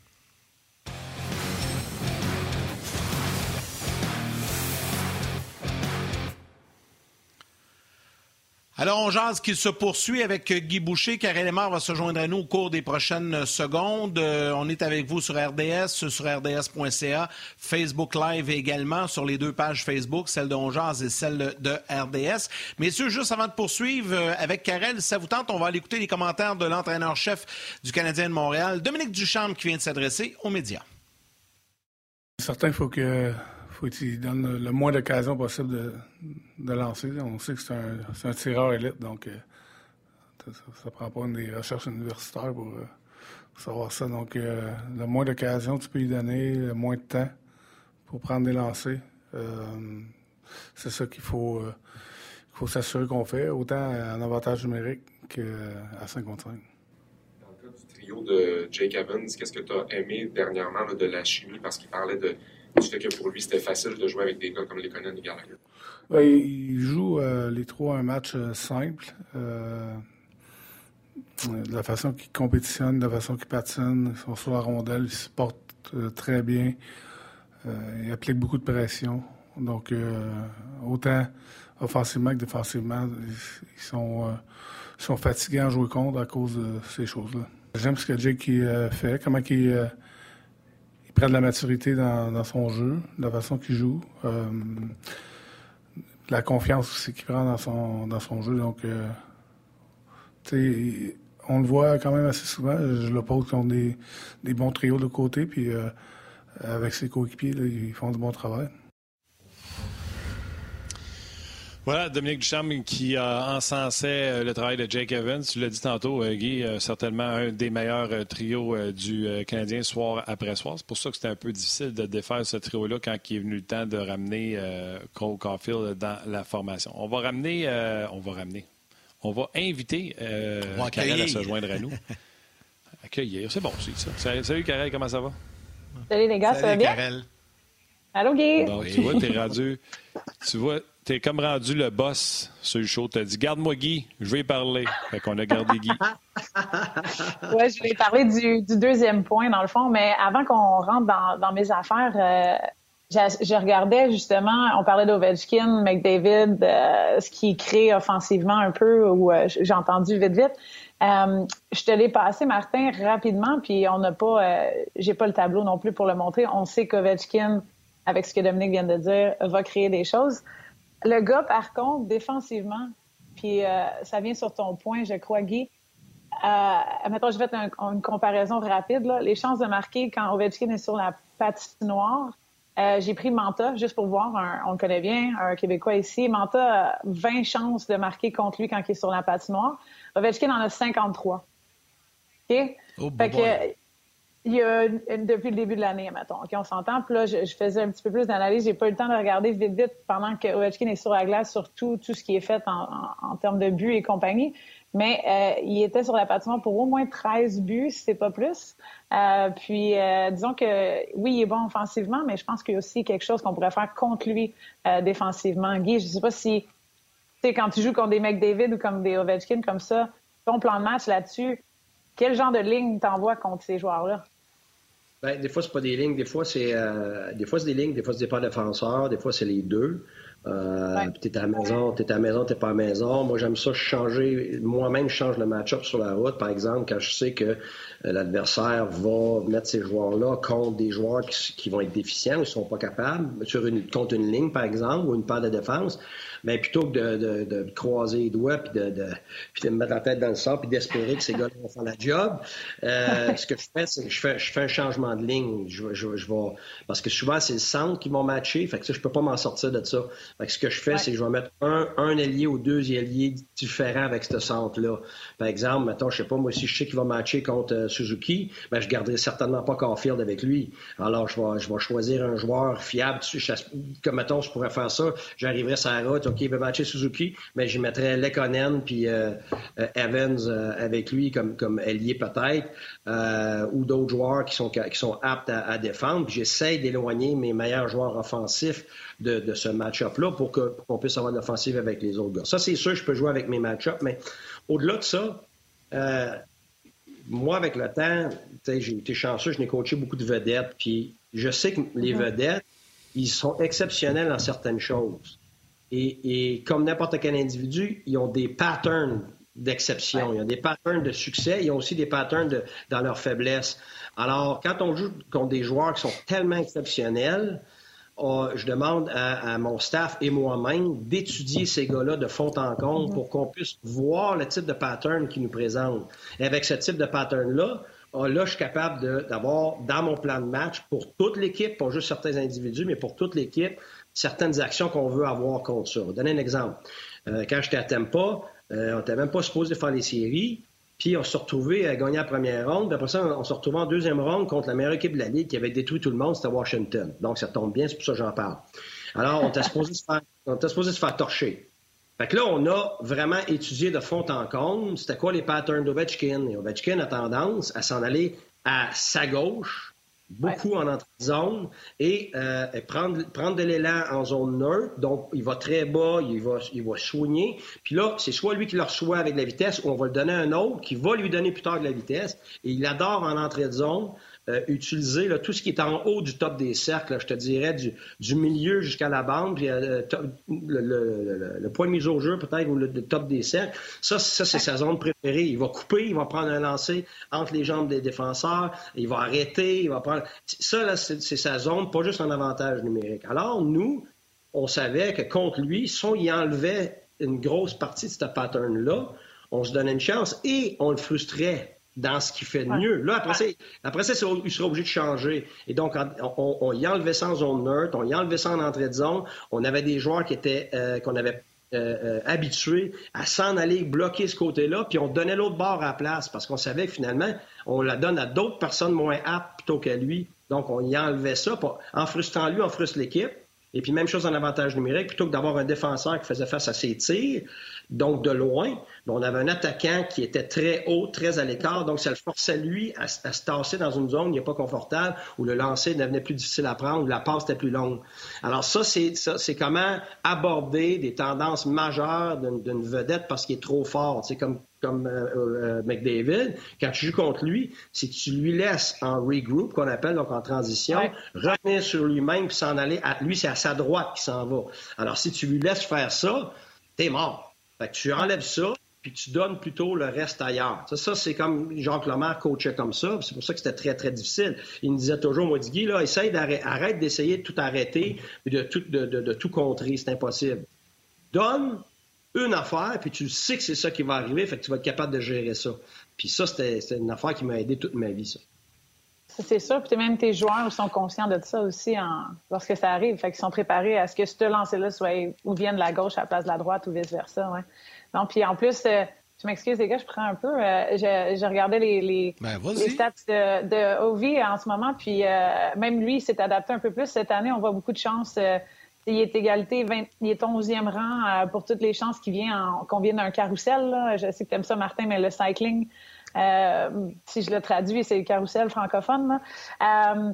Alors, on jase qui se poursuit avec Guy Boucher. Karel Lemar va se joindre à nous au cours des prochaines secondes. Euh, on est avec vous sur RDS, sur rds.ca, Facebook Live également, sur les deux pages Facebook, celle de On et celle de RDS. Messieurs, juste avant de poursuivre euh, avec Karel, si ça vous tente, on va aller écouter les commentaires de l'entraîneur-chef du Canadien de Montréal, Dominique Duchamp, qui vient de s'adresser aux médias. Certain, il faut que faut qu'il donne le, moins d'occasions possible de, lancer. On sait que c'est un, tireur élite, donc euh, ça ne prend pas des recherches universitaires pour, euh, savoir ça. Donc, euh, le moins d'occasions tu peux lui donner, le moins de temps pour prendre des lancers, c'est ça qu'il faut, faut s'assurer qu'on fait, autant en avantage numérique qu'à 5 contre 5 Dans le cas du trio de Jake Evans, qu'est-ce que tu as aimé dernièrement de la chimie? Parce qu'il parlait de tu sais que pour lui, c'était facile de jouer avec des gars comme les Conan et Gallagher. Ben, il joue euh, les trois un match euh, simple. Euh, de la façon qu'il compétitionne, de la façon qu'il patine, ils sont sur la rondelle, ils se portent très bien. il applique beaucoup de pression. Donc, autant offensivement que défensivement, ils sont, sont fatigués à jouer contre à cause de ces choses-là. J'aime ce que Jake fait, comment il il prend de la maturité dans, son jeu, la façon qu'il joue. Euh, la confiance aussi qu'il prend dans son, dans son jeu. Donc, euh, on le voit quand même assez souvent. Je le pose contre des, des bons trios de côté, puis euh, avec ses coéquipiers, ils font du bon travail. Voilà, Dominique Duchamp qui a encensé euh, le travail de Jake Evans. Tu l'as dit tantôt, euh, Guy, euh, certainement un des meilleurs trios du Canadien soir après soir. C'est pour ça que c'était un peu difficile de défaire ce trio-là quand il est venu le temps de ramener Cole Caulfield dans la formation. On va ramener, on va ramener, on va inviter Karel à se joindre à nous. Accueillir, c'est bon aussi ça. Salut, Karel, comment ça va? Salut les gars, ça va bien? Karel. Allô Guy? Donc, tu vois, t'es rendu, tu vois, t'es comme rendu le boss sur le show. T'as dit, garde-moi Guy, je vais parler. Fait qu'on a gardé Guy. oui, je vais parler du, deuxième point, dans le fond. Mais avant qu'on rentre dans, mes affaires, euh, je, regardais justement, on parlait d'Ovechkin, McDavid, euh, ce qui crée offensivement un peu, ou euh, j'ai entendu vite, vite. je te l'ai passé, Martin, rapidement, puis on n'a pas, j'ai pas le tableau non plus pour le montrer. On sait qu'Ovechkin, avec ce que Dominique vient de dire, va créer des choses. Le gars, par contre, défensivement, puis euh, ça vient sur ton point, je crois, Guy, euh, mettons, je vais faire une comparaison rapide. Là. Les chances de marquer quand Ovechkin est sur la patinoire, euh, j'ai pris Manta juste pour voir, on le connaît bien, un Québécois ici. Manta a 20 chances de marquer contre lui quand il est sur la patinoire. Ovechkin en a 53. OK? Oh, fait que, il y a depuis le début de l'année, mettons. On s'entend. Puis là, je, faisais un petit peu plus d'analyse. J'ai pas eu le temps de regarder vite, vite pendant que Ovechkin est sur la glace sur tout, ce qui est fait en, termes de buts et compagnie. Mais euh, il était sur la patinoire pour au moins 13 buts, si c'est pas plus. Euh, puis, euh, disons que oui, il est bon offensivement, mais je pense qu'il y a aussi quelque chose qu'on pourrait faire contre lui défensivement. Guy, je sais pas si, tu sais, quand tu joues contre des McDavid ou comme des Ovechkin comme ça, ton plan de match là-dessus, quel genre de ligne t'envoies contre ces joueurs-là? Ben, des fois, c'est pas des lignes, des fois, c'est des fois, c'est des lignes, des fois, c'est des pas défenseurs, des fois, c'est les deux. Euh, T'es à la maison, t'es à la maison, t'es pas à la maison. Moi, j'aime ça changer. Moi-même, je change le match-up sur la route, par exemple, quand je sais que euh, l'adversaire va mettre ces joueurs-là contre des joueurs qui, vont être déficients ou qui sont pas capables, sur une, contre une ligne, par exemple, ou une paire de défense mais plutôt que de, de, de croiser les doigts puis de, de, puis de me mettre la tête dans le sable puis d'espérer que ces gars vont faire la job, euh, ce que je fais, c'est que je fais, je fais un changement de ligne. Je, je, je vais, parce que souvent, c'est le centre qui vont matcher. Fait que ça, je peux pas m'en sortir de ça. Fait que ce que je fais, c'est que je vais mettre un, un ailier ou deux ailiers différents avec ce centre-là. Par exemple, mettons, je sais pas, moi, si je sais qu'il va matcher contre euh, Suzuki, ben, je garderai certainement pas Caulfield avec lui. Alors, je vais, je vais choisir un joueur fiable. Comme, mettons, je pourrais faire ça. J'arriverai la route, OK, matcher Suzuki, mais je mettrais Lekonen puis euh, euh, Evans euh, avec lui comme, comme ailier peut-être, ou d'autres joueurs qui sont, qui sont aptes à, défendre. j'essaie d'éloigner mes meilleurs joueurs offensifs de, ce match-up-là pour qu'on puisse avoir de l'offensive avec les autres gars. Ça, c'est sûr, je peux jouer avec mes match-ups, mais au-delà de ça, moi, avec le temps, j'ai été chanceux, je n'ai coaché beaucoup de vedettes, puis je sais que les mm-hmm. vedettes, ils sont exceptionnels dans certaines choses. Et, comme n'importe quel individu, ils ont des patterns d'exception. Ils ont des patterns de succès. Ils ont aussi des patterns dans leur faiblesse. Alors, quand on joue contre des joueurs qui sont tellement exceptionnels, oh, je demande à, mon staff et moi-même d'étudier ces gars-là de fond en comble pour qu'on puisse voir le type de pattern qu'ils nous présentent. Et avec ce type de pattern-là, oh, là, je suis capable d'avoir dans mon plan de match pour toute l'équipe, pas juste certains individus, mais pour toute l'équipe, certaines actions qu'on veut avoir contre ça. Je vais donner un exemple. Euh, quand j'étais à Tampa, euh, on n'était même pas supposé faire les séries. Puis on s'est retrouvé à gagner la première ronde. Puis après ça, on s'est retrouvé en deuxième ronde contre la meilleure équipe de la Ligue qui avait détruit tout le monde, c'était Washington. Donc ça tombe bien, c'est pour ça que j'en parle. Alors, on était on était supposé se faire torcher. Fait que là, on a vraiment étudié de fond en comble c'était quoi les patterns d'Ovechkin. Et Ovechkin a tendance à s'en aller à sa gauche, beaucoup en entrée de zone et, euh, prendre, prendre de l'élan en zone neutre. Donc, il va très bas, il va, il va soigner. Puis là, c'est soit lui qui le reçoit avec la vitesse ou on va le donner à un autre qui va lui donner plus tard de la vitesse. Et il adore en entrée de zone. Euh, utiliser tout ce qui est en haut du top des cercles, je te dirais, du, milieu jusqu'à la bande, puis euh, le, point de mise au jeu peut-être, ou le, top des cercles. Ça, ça c'est sa zone préférée. Il va couper, il va prendre un lancer entre les jambes des défenseurs, il va arrêter, il va prendre... Ça, là, c'est sa zone, pas juste en avantage numérique. Alors, nous, on savait que contre lui, si on y enlevait une grosse partie de ce pattern-là, on se donnait une chance et on le frustrait dans ce qu'il fait de mieux. Là, après ça, après ça, il sera obligé de changer. Et donc, on, y enlevait ça en zone neutre, on y enlevait ça en entrée de zone. On avait des joueurs qui étaient euh, qu'on avait euh, euh, habitués à s'en aller bloquer ce côté-là, puis on donnait l'autre bord à la place parce qu'on savait que finalement, on la donne à d'autres personnes moins aptes plutôt qu'à lui. Donc, on y enlevait ça. En frustrant lui, on frustre l'équipe. Et puis, même chose en avantage numérique, plutôt que d'avoir un défenseur qui faisait face à ses tirs, donc de loin, on avait un attaquant qui était très haut, très à l'écart, donc ça le forçait lui à, se tasser dans une zone qui n'est pas confortable, où le lancer devenait plus difficile à prendre, où la passe était plus longue. Alors ça, c'est comment aborder des tendances majeures d'une vedette parce qu'il est trop fort. C'est comme comme euh, euh, McDavid, quand tu joues contre lui, si tu lui laisses en regroup, qu'on appelle donc en transition, revenir sur lui-même puis s'en aller, à, lui c'est à sa droite qui s'en va. Alors si tu lui laisses faire ça, t'es mort. Fait que tu enlèves ça, puis tu donnes plutôt le reste ailleurs. Ça, ça c'est comme Jacques Lemaire coachait comme ça, c'est pour ça que c'était très, très difficile. Il me disait toujours, moi, Guy, là, essaye d'arrêter, arrête d'essayer de tout arrêter et de tout, de, de tout contrer, c'est impossible. Donne une affaire, puis tu sais que c'est ça qui va arriver, fait que tu vas être capable de gérer ça. Puis ça, c'était une affaire qui m'a aidé toute ma vie, ça. C'est sûr. Puis même tes joueurs sont conscients de ça aussi en... lorsque ça arrive. Fait qu'ils sont préparés à ce que ce lancer-là soit ou vienne de la gauche à la place de la droite ou vice-versa. Ouais. Donc, puis en plus, euh, je m'excuse les gars, je prends un peu. Euh, je, regardais les, les, ben, les stats de, de Ovi en ce moment. Puis euh, même lui, s'est adapté un peu plus. Cette année, on voit beaucoup de chances. il est égalité, 20, il est 11e rang pour toutes les chances qui viennent qu'on vienne d'un carrousel. Là. Je sais que tu aimes ça, Martin, mais le cycling, si je le traduis, c'est le carrousel francophone. Euh,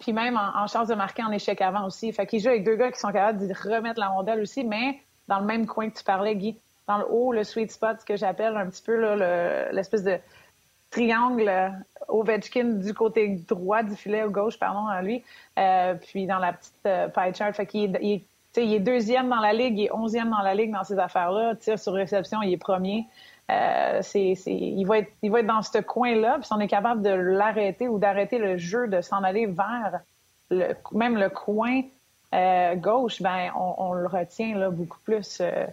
puis même en, chance de marquer en échec avant aussi. Fait qu'il joue avec deux gars qui sont capables de remettre la rondelle aussi, mais dans le même coin que tu parlais, Guy. Dans le haut, le sweet spot, ce que j'appelle un petit peu l'espèce de triangle euh, Ovechkin du côté droit du filet, ou gauche, pardon, à lui. puis dans la petite pie chart, fait qu'il est, il est deuxième dans la ligue, il est onzième dans la ligue dans ces affaires-là. Tir sur réception, il est premier. Euh, c'est, il, va être, il va être dans ce coin-là. Puis si on est capable de l'arrêter ou d'arrêter le jeu, de s'en aller vers le, même le coin euh, gauche, ben on, le retient là, beaucoup plus. Euh,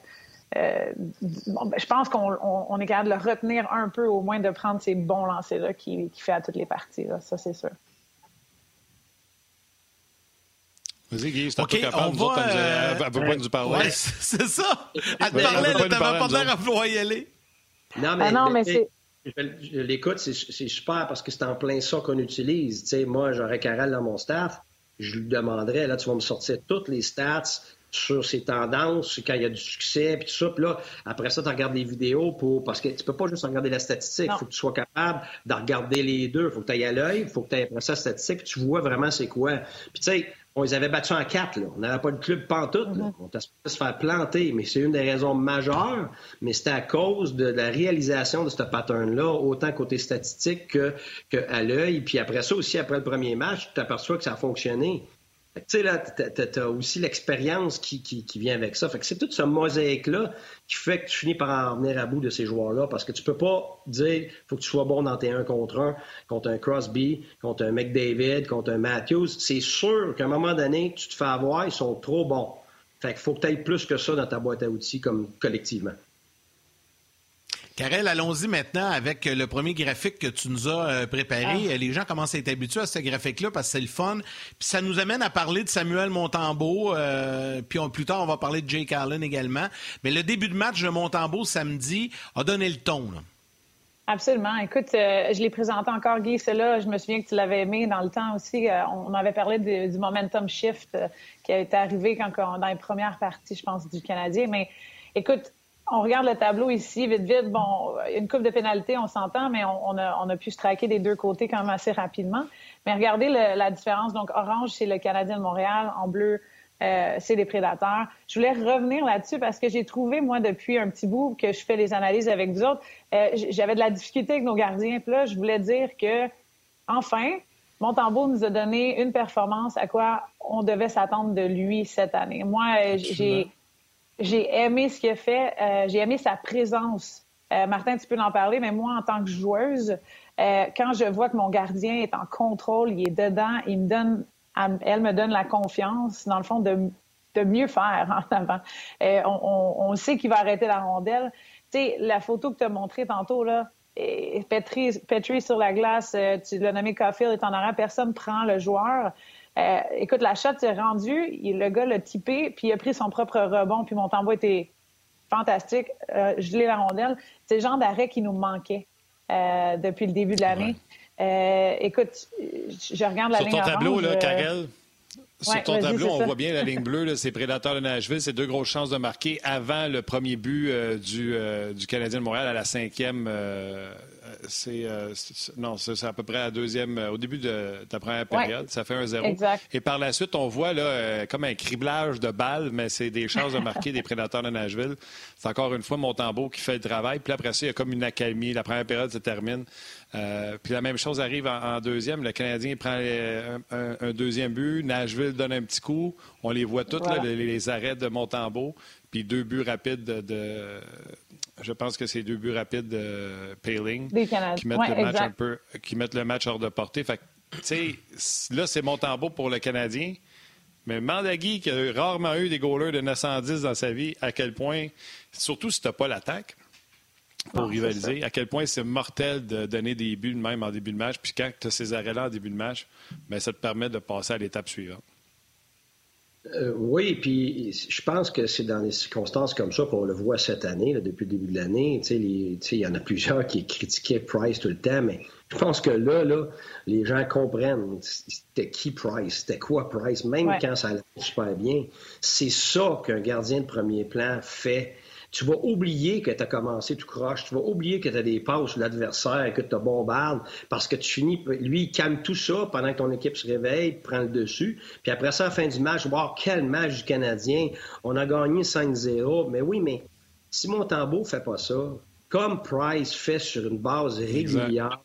ben, je pense qu'on est capable de le retenir un peu, au moins de prendre ces bons lancers-là qu'il qui fait à toutes les parties. Là. Ça, c'est sûr. Vas-y, Guy, c'est okay, capable. Nous autres, elle ne veut pas nous parler. Ouais, c'est ça. Elle te parlait, elle t'avait pas l'air à vouloir y aller. Non, mais, ah non, mais c'est. Je, l'écoute, c'est super parce que c'est en plein ça qu'on utilise. Tu sais, moi, j'aurais Carole dans mon staff, je lui demanderais, là, tu vas me sortir toutes les stats sur ses tendances, quand il y a du succès, puis tout ça. Puis là, après ça, tu regardes les vidéos pour. Parce que tu peux pas juste regarder la statistique. Il faut que tu sois capable de regarder les deux. Il faut que tu ailles à l'œil, il faut que tu ailles après ça la statistique, tu vois vraiment c'est quoi. Puis tu sais, on les avait battus en quatre. Là. On n'avait pas de club pantoute. Là. Mm-hmm. On était se faire planter, mais c'est une des raisons majeures. Mais c'était à cause de la réalisation de ce pattern-là, autant côté statistique que, que l'œil. Puis après ça aussi, après le premier match, tu t'aperçois que ça a fonctionné. Tu sais, là, tu as aussi l'expérience qui, vient avec ça. Fait que c'est toute ce mosaïque-là qui fait que tu finis par en venir à bout de ces joueurs-là parce que tu peux pas dire faut que tu sois bon dans tes 1 contre 1 contre un Crosby, contre un McDavid, contre un Matthews. C'est sûr qu'à un moment donné, tu te fais avoir, ils sont trop bons. Fait qu'il faut que tu ailles plus que ça dans ta boîte à outils comme collectivement. Karel, allons-y maintenant avec le premier graphique que tu nous as euh, préparé. Ah. Les gens commencent à être habitués à ce graphique-là parce que c'est le fun. Puis ça nous amène à parler de Samuel Montembeau. Euh, puis plus tard, on va parler de Jake Allen également. Mais le début de match de Montembeau samedi a donné le ton. Absolument. Écoute, euh, je l'ai présenté encore, Guy, là Je me souviens que tu l'avais aimé dans le temps aussi. on avait parlé du momentum shift qui a été arrivé quand, dans les premières parties, je pense, du Canadien. Mais écoute, on regarde le tableau ici, vite, vite. Bon, une coupe de pénalité, on s'entend, mais on, a, pu se traquer des deux côtés quand même assez rapidement. Mais regardez la différence. Donc, orange, c'est le Canadien de Montréal. En bleu, euh, c'est les prédateurs. Je voulais revenir là-dessus parce que j'ai trouvé, moi, depuis un petit bout que je fais les analyses avec vous autres, euh, j'avais de la difficulté avec nos gardiens. Puis là, je voulais dire que, enfin, Montembeau nous a donné une performance à quoi on devait s'attendre de lui cette année. Moi, j'ai j'ai aimé ce qu'il a fait. Euh, j'ai aimé sa présence. Euh, Martin, tu peux en parler, mais moi, en tant que joueuse, euh, quand je vois que mon gardien est en contrôle, il est dedans, il me donne, elle me donne la confiance, dans le fond, de, de mieux faire en avant. On, on, sait qu'il va arrêter la rondelle. Tu sais, la photo que tu as montrée tantôt, là, Petri, Petri sur la glace, tu l'as nommé Caulfield est en arrière, personne prend le joueur. Euh, écoute, la shot est rendue, le gars l'a typé, puis il a pris son propre rebond, puis mon tambour était fantastique. Euh, je l'ai la rondelle. C'est le genre d'arrêt qui nous manquait euh, depuis le début de l'année. écoute, je regarde la ligne ton tableau, là, Karel, sur ton tableau, on voit bien la ligne bleue, c'est Prédateur de Nashville. C'est deux grosses chances de marquer avant le premier but du, du, Canadien de Montréal à la cinquième euh, c'est non, c'est à peu près à deuxième, euh, au début de ta première période. Ça fait un zéro. Et par la suite, on voit là euh, comme un criblage de balles, mais c'est des chances de marquer des prédateurs de Nashville. C'est encore une fois Montembeau qui fait le travail. Puis après ça, il y a comme une accalmie. La première période se termine. Puis la même chose arrive en, deuxième. Le Canadien prend un, deuxième but. Nashville donne un petit coup. On les voit tous, les, arrêts de Montembeau. Puis deux buts rapides de je pense que c'est deux buts rapides de Paling qui mettent le match un peu, qui mettent le match hors de portée. Fait là, c'est Montembeau pour le Canadien. Mais Mandagui, qui a rarement eu des goalers de 910 dans sa vie, à quel point, surtout si tu n'as pas l'attaque pour rivaliser, à quel point c'est mortel de donner des buts même en début de match. Puis quand tu as ces arrêts-là en début de match, bien, ça te permet de passer à l'étape suivante. Euh, oui, puis je pense que c'est dans des circonstances comme ça qu'on le voit cette année, depuis le début de l'année. Il y en a plusieurs qui critiquaient Price tout le temps, mais je pense que là, là les gens comprennent c'était qui Price, c'était quoi Price, même quand ça allait super bien. C'est ça qu'un gardien de premier plan fait tu vas oublier que tu as commencé tout croche, tu vas oublier que tu as des passes sur l'adversaire, que tu as bombarde, parce que tu finis, lui, il calme tout ça pendant que ton équipe se réveille, prend le dessus. Puis après ça, à la fin du match, voir quel match du Canadien, on a gagné 5-0. Mais oui, mais si Montembeau fait pas ça, comme Price fait sur une base régulière,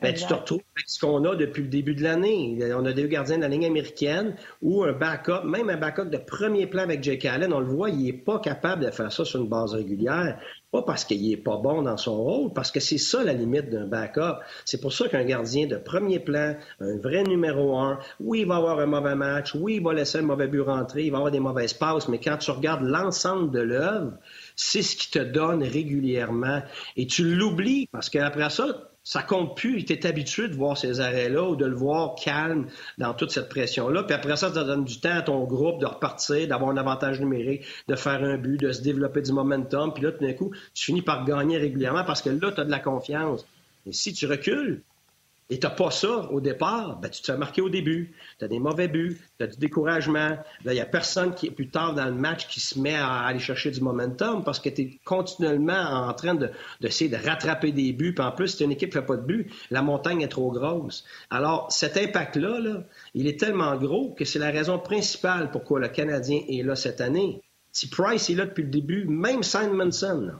ben, tu te retrouves avec ce qu'on a depuis le début de l'année. On a deux gardiens de la ligne américaine ou un backup, même un backup de premier plan avec Jake Allen. On le voit, il n'est pas capable de faire ça sur une base régulière. Pas parce qu'il n'est pas bon dans son rôle, parce que c'est ça la limite d'un backup. C'est pour ça qu'un gardien de premier plan, un vrai numéro un, oui, il va avoir un mauvais match, oui, il va laisser un mauvais but rentrer, il va avoir des mauvaises passes, mais quand tu regardes l'ensemble de l'œuvre, c'est ce qui te donne régulièrement. Et tu l'oublies parce qu'après ça, ça compte plus. Il était habitué de voir ces arrêts-là ou de le voir calme dans toute cette pression-là. Puis après ça, ça donne du temps à ton groupe de repartir, d'avoir un avantage numérique, de faire un but, de se développer du momentum. Puis là, tout d'un coup, tu finis par gagner régulièrement parce que là, tu as de la confiance. Et si tu recules, et tu n'as pas ça au départ, ben, tu te fais marquer au début. Tu as des mauvais buts, tu as du découragement. Il n'y a personne qui, plus tard dans le match, qui se met à aller chercher du momentum parce que tu es continuellement en train d'essayer de, rattraper des buts. Puis en plus, si une équipe ne fait pas de but, la montagne est trop grosse. Alors, cet impact-là, là, il est tellement gros que c'est la raison principale pourquoi le Canadien est là cette année. Si Price est là depuis le début, même Simonson,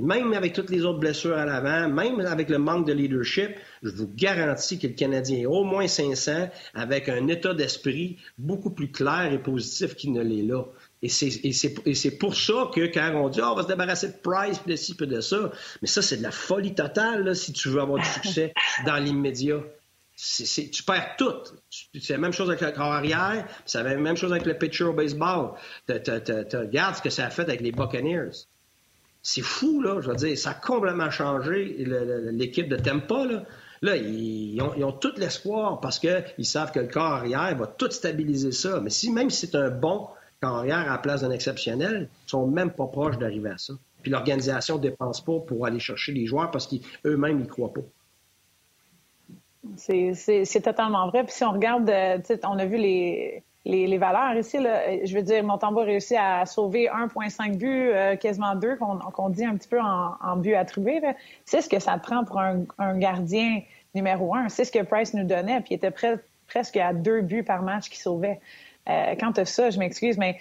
même avec toutes les autres blessures à l'avant, même avec le manque de leadership, je vous garantis que le Canadien est au moins 500 avec un état d'esprit beaucoup plus clair et positif qu'il ne l'est là. Et c'est pour ça que quand on dit oh, on va se débarrasser de Price, puis de ci, puis de ça, mais ça, c'est de la folie totale si tu veux avoir du succès dans l'immédiat. tu perds tout. C'est la même chose avec le corps arrière, c'est la même chose avec le pitcher au baseball. Regarde ce que ça a fait avec les Buccaneers. C'est fou, là. Je veux dire, ça a complètement changé l'équipe de Tempa, là. Là, ils ont, tout l'espoir parce qu'ils savent que le corps arrière va tout stabiliser ça. Mais si même si c'est un bon corps arrière à la place d'un exceptionnel, ils sont même pas proches d'arriver à ça. Puis l'organisation ne dépense pas pour aller chercher les joueurs parce qu'eux-mêmes n'y croient pas. C'est totalement vrai. Puis si on regarde, euh, on a vu les, les, valeurs ici. Là, je veux dire, Montembeau a réussi à sauver 1,5 buts, euh, quasiment deux, qu'on dit un petit peu en, en but attribué. C'est ce que ça prend pour un, gardien numéro un. C'est ce que Price nous donnait, puis il était presque à deux buts par match qu'il sauvait. Euh, quand tu as ça, je m'excuse, mais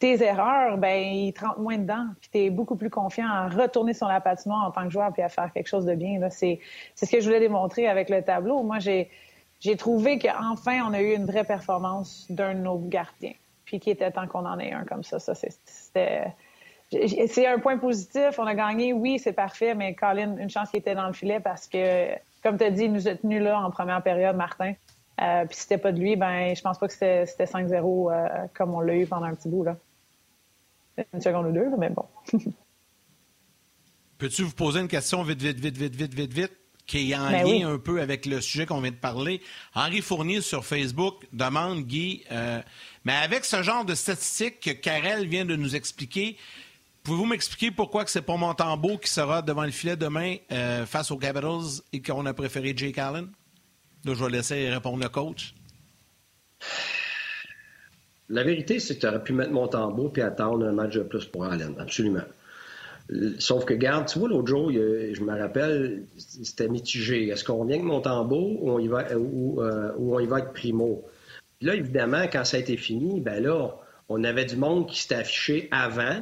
tes erreurs, ben ils te rentrent moins dedans, puis tu es beaucoup plus confiant à retourner sur la patinoire en tant que joueur puis à faire quelque chose de bien. C'est ce que je voulais démontrer avec le tableau. Moi, j'ai j'ai trouvé qu'enfin, on a eu une vraie performance d'un de nos gardiens. Puis qu'il était temps qu'on en ait un comme ça. Ça. C'est un point positif. On a gagné, oui, c'est parfait, mais Colin, une chance qu'il était dans le filet parce que, comme tu as dit, il nous a tenus là en première période, Martin. Euh, puis si c'était pas de lui, ben je pense pas que c'était 5-0 euh, comme on l'a eu pendant un petit bout. là. Une seconde ou deux, mais bon. Peux-tu vous poser une question vite, vite, vite, vite, vite, vite, vite? Qui est en ben lien un peu avec le sujet qu'on vient de parler. Henri Fournier sur Facebook demande, Guy, euh, mais avec ce genre de statistiques que Karel vient de nous expliquer, pouvez-vous m'expliquer pourquoi que c'est pas Montembeau qui sera devant le filet demain euh, face aux Capitals et qu'on a préféré Jake Allen? Là, je vais laisser répondre le coach. La vérité, c'est que tu aurais pu mettre Montembeau puis attendre un match de plus pour Allen, absolument. Sauf que, garde, tu vois, l'autre jour, je me rappelle, c'était mitigé. Est-ce qu'on vient avec Montembeau ou on euh, ou on y va avec Primo? là, évidemment, quand ça a été fini, ben là, on avait du monde qui s'était affiché avant,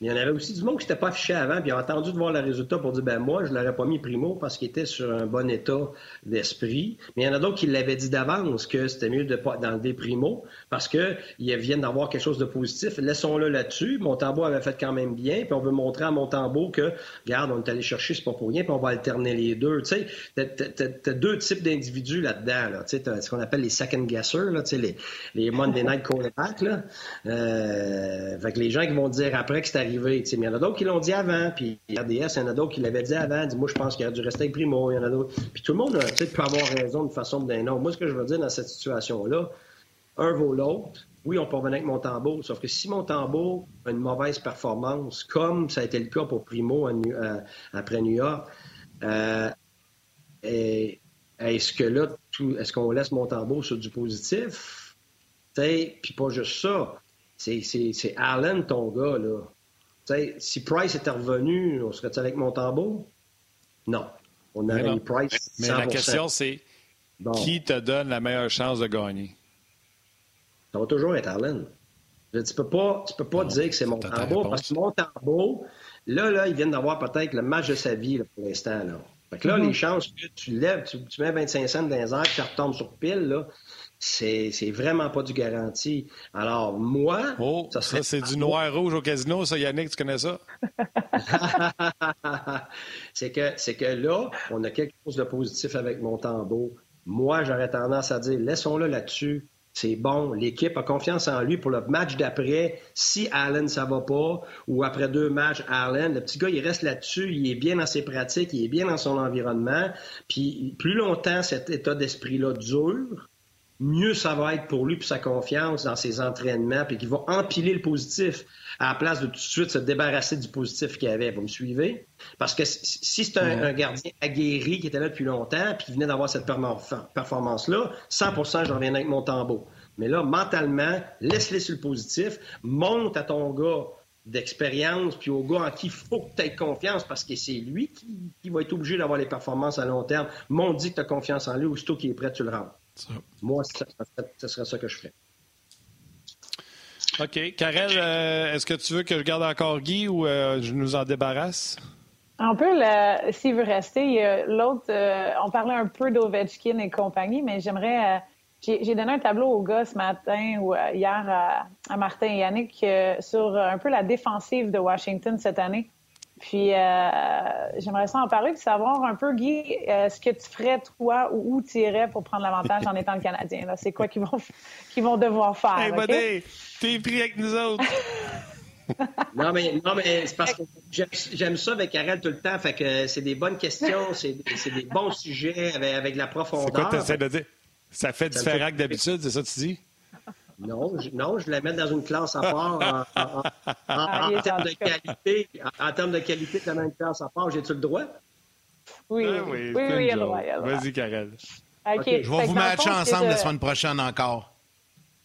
il y en avait aussi du monde qui n'était pas affiché avant, puis a attendu de voir le résultat pour dire ben moi, je ne l'aurais pas mis primo parce qu'il était sur un bon état d'esprit. Mais il y en a d'autres qui l'avaient dit d'avance que c'était mieux de pas d'enlever primo parce qu'ils viennent d'avoir quelque chose de positif. Laissons-le là-dessus. Montembeau avait fait quand même bien, puis on veut montrer à Montembeau que, regarde, on est allé chercher, c'est pas pour rien, puis on va alterner les deux. Tu sais, t'as, deux types d'individus là-dedans. Là. Tu sais, ce qu'on appelle les second guessers, là, tu sais, les, les Monday Night. Là. Euh, fait que les gens qui vont dire après que c'est arrivé il y en a d'autres qui l'ont dit avant, puis RDS, il y en a d'autres qui l'avaient dit avant. Dit, moi, je pense qu'il a dû rester avec Primo. Il y en a d'autres. Puis tout le monde peut avoir raison de façon de d'un autre. Moi, ce que je veux dire dans cette situation-là, un vaut l'autre. Oui, on peut revenir avec Montembeau, sauf que si Montembeau a une mauvaise performance, comme ça a été le cas pour Primo après New York, euh, est-ce que là, est-ce qu'on laisse Montembeau sur du positif? Puis pas juste ça. C'est Allen, ton gars, là si Price était revenu, on serait avec Montembeau? Non. On aurait eu Price 100%. Mais la question, c'est qui te donne la meilleure chance de gagner? Ça va toujours être Allen. Tu ne peux pas, tu peux pas dire que c'est Montembeau, parce que Montembeau, là, là, ils viennent d'avoir peut-être le match de sa vie pour l'instant. Là. Fait que là, mm-hmm. les chances que tu lèves, tu, mets 25 cents dans les airs, puis ça retombe sur pile, là, c'est, vraiment pas du garanti. Alors, moi. Oh, ça, c'est du noir-rouge au casino, ça, Yannick, tu connais ça? c'est, que, c'est que là, on a quelque chose de positif avec Montembeau. Moi, j'aurais tendance à dire, laissons-le là-dessus. C'est bon. L'équipe a confiance en lui pour le match d'après. Si Allen, ça va pas, ou après deux matchs, Allen, le petit gars, il reste là-dessus. Il est bien dans ses pratiques, il est bien dans son environnement. Puis plus longtemps cet état d'esprit-là dure, mieux ça va être pour lui pour sa confiance dans ses entraînements, puis qu'il va empiler le positif à la place de tout de suite se débarrasser du positif qu'il avait. Vous me suivez? Parce que si c'est un, gardien aguerri qui était là depuis longtemps, puis qui venait d'avoir cette performance-là, 100% je reviens avec mon tambour. Mais là, mentalement, laisse-les sur le positif, monte à ton gars d'expérience, puis au gars en qui il faut que tu aies confiance parce que c'est lui qui, va être obligé d'avoir les performances à long terme. Monte dit que tu as confiance en lui, aussitôt qu'il est prêt, tu le Moi, ce serait ça que je ferais. OK. Karel, euh, est-ce que tu veux que je garde encore Guy ou euh, je nous en débarrasse? On peut, s'il veut rester. L'autre, euh, on parlait un peu d'Ovechkin et compagnie, mais j'aimerais. J'ai donné un tableau aux gars ce matin ou hier à, à Martin et Yannick sur un peu la défensive de Washington cette année. Puis, euh, j'aimerais ça en parler, puis savoir un peu, Guy, euh, ce que tu ferais, toi, ou où tu irais pour prendre l'avantage en étant le Canadien. C'est quoi qu'ils vont, vont devoir faire? Hey, buddy, t'es pris avec nous autres. non, mais, non, mais c'est parce que j'aime ça avec Arel tout le temps. Fait que c'est des bonnes questions, c'est des bons sujets avec, avec de la profondeur. C'est quoi tu essaies de dire? Ça fait différent que d'habitude, c'est ça que tu dis? Non, je, non, je la mets dans une classe à part en, ah, termes de qualité. En, termes de qualité, dans une classe à part. J'ai-tu le droit? Oui, ah oui, oui, oui, droit. Vas-y, Karel. Okay. Je vais vous mettre ensemble la semaine prochaine encore.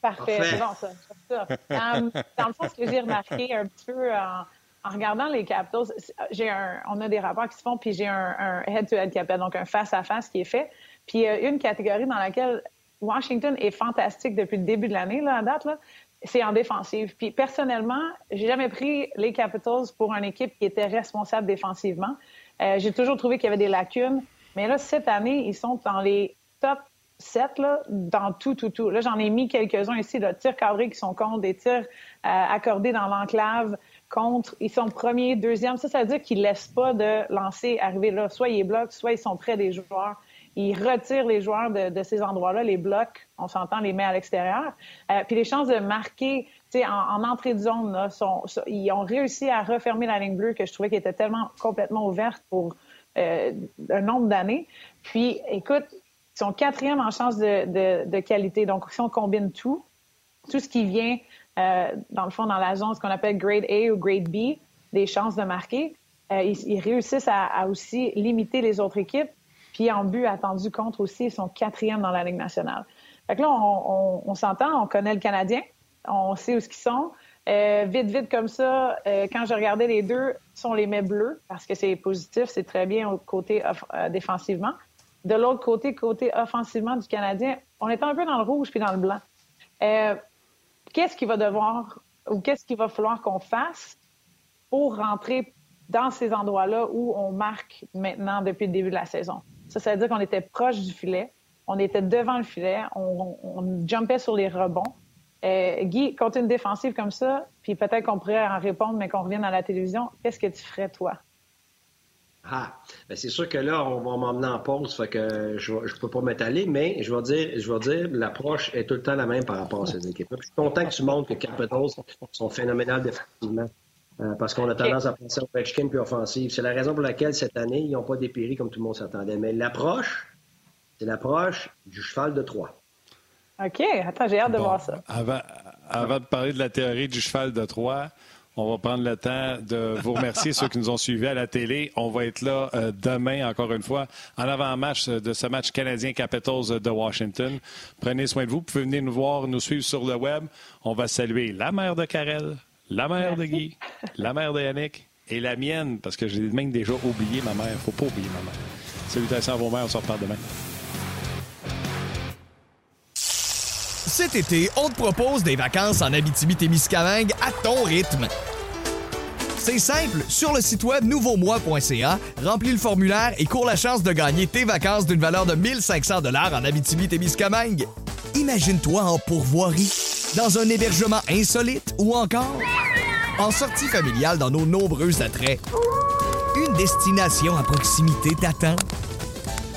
Parfait, c'est bon ça. ça. Dans, dans, le fond, ce que j'ai remarqué un petit peu en, en regardant les Capitals, j'ai un, on a des rapports qui se font, puis j'ai un head-to-head -head donc un face-à-face qui est fait. Puis il y a une catégorie dans laquelle Washington est fantastique depuis le début de l'année, là, à date, là. C'est en défensive. Puis personnellement, j'ai jamais pris les Capitals pour une équipe qui était responsable défensivement. Euh, j'ai toujours trouvé qu'il y avait des lacunes. Mais là, cette année, ils sont dans les top 7 là, dans tout, tout, tout. Là, j'en ai mis quelques-uns ici, de tirs cadrés qui sont contre, des tirs euh, accordés dans l'enclave contre. Ils sont premiers, deuxième. Ça, ça veut dire qu'ils laissent pas de lancer arriver là. Soit ils bloquent, soit ils sont près des joueurs il retire les joueurs de, ces endroits-là, les blocs, on s'entend, les met à l'extérieur. Euh, puis les chances de marquer, tu sais, en, entrée de zone, là, sont, ils ont réussi à refermer la ligne bleue que je trouvais qui était tellement complètement ouverte pour euh, un nombre d'années. Puis, écoute, ils sont quatrième en chance de, qualité. Donc, si on combine tout, tout ce qui vient, euh, dans le fond, dans la zone, ce qu'on appelle grade A ou grade B, des chances de marquer, ils, réussissent à, aussi limiter les autres équipes puis en but attendu contre aussi, ils sont quatrième dans la Ligue nationale. Fait que là, on, s'entend, on connaît le Canadien, on sait où qu'ils sont. Euh, vite, vite comme ça, euh, quand je regardais les deux, sont les mets bleus parce que c'est positif, c'est très bien au côté euh, défensivement. De l'autre côté, côté offensivement du Canadien, on est un peu dans le rouge puis dans le blanc. qu'est-ce qu'il va devoir ou qu'est-ce qu'il va falloir qu'on fasse pour rentrer dans ces endroits-là où on marque maintenant depuis le début de la saison? Ça, ça veut dire qu'on était proche du filet, on était devant le filet, on, on, jumpait sur les rebonds. Euh, Guy, contre une défensive comme ça, puis peut-être qu'on pourrait en répondre, mais qu'on revienne à la télévision, qu'est-ce que tu ferais, toi? Ah, ben c'est sûr que là, on va m'emmener en pause, fait que je ne peux pas m'étaler, mais je vais dire, je vais dire, l'approche est tout le temps la même par rapport à ces équipes-là. Je suis content que tu montres que Capitals sont phénoménales défensivement. Euh, parce qu'on a tendance à penser au Ovechkin puis offensive. C'est la raison pour laquelle cette année, ils n'ont pas dépéri comme tout le monde s'attendait. Mais l'approche, c'est l'approche du cheval de Troie. OK. Attends, j'ai hâte de voir ça. Avant, avant de parler de la théorie du cheval de Troie, on va prendre le temps de vous remercier, ceux qui nous ont suivis à la télé. On va être là euh, demain, encore une fois, en avant-match de ce match canadien Capitals de Washington. Prenez soin de vous. Vous pouvez venir nous voir, nous suivre sur le web. On va saluer la mère de Karel, la mère de Guy, la mère de Yannick et la mienne, parce que j'ai même déjà oublié ma mère. faut pas oublier ma mère. Salutations à vos mères. On se reparle demain. Cet été, on te propose des vacances en Abitibi-Témiscamingue à ton rythme. C'est simple, sur le site web nouveaumois.ca, remplis le formulaire et cours la chance de gagner tes vacances d'une valeur de 1500 dollars en Abitibi-Témiscamingue. Imagine-toi en pourvoirie, dans un hébergement insolite ou encore en sortie familiale dans nos nombreux attraits. Une destination à proximité t'attend.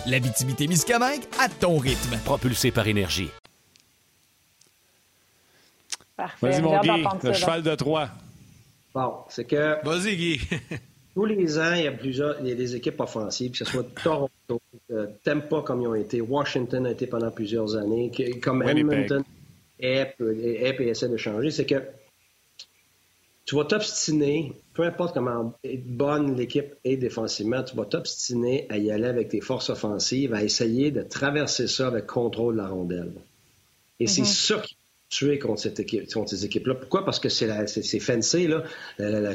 L'Abitibi-Témiscamingue à ton rythme. Propulsé par énergie. Vas-y, mon Guy, le cheval de Troie. Bon, c'est que. Vas-y, Guy. tous les ans, il y a plusieurs il y a des équipes offensives, que ce soit Toronto, euh, Tampa comme ils ont été, Washington a été pendant plusieurs années, comme Edmonton, Ep, et essaie de changer. C'est que tu vas t'obstiner, peu importe comment bonne l'équipe est défensivement, tu vas t'obstiner à y aller avec tes forces offensives, à essayer de traverser ça avec contrôle de la rondelle. Et c'est mm-hmm. ça qui tuer contre, contre ces équipes-là. Pourquoi? Parce que c'est, fancy, là. La,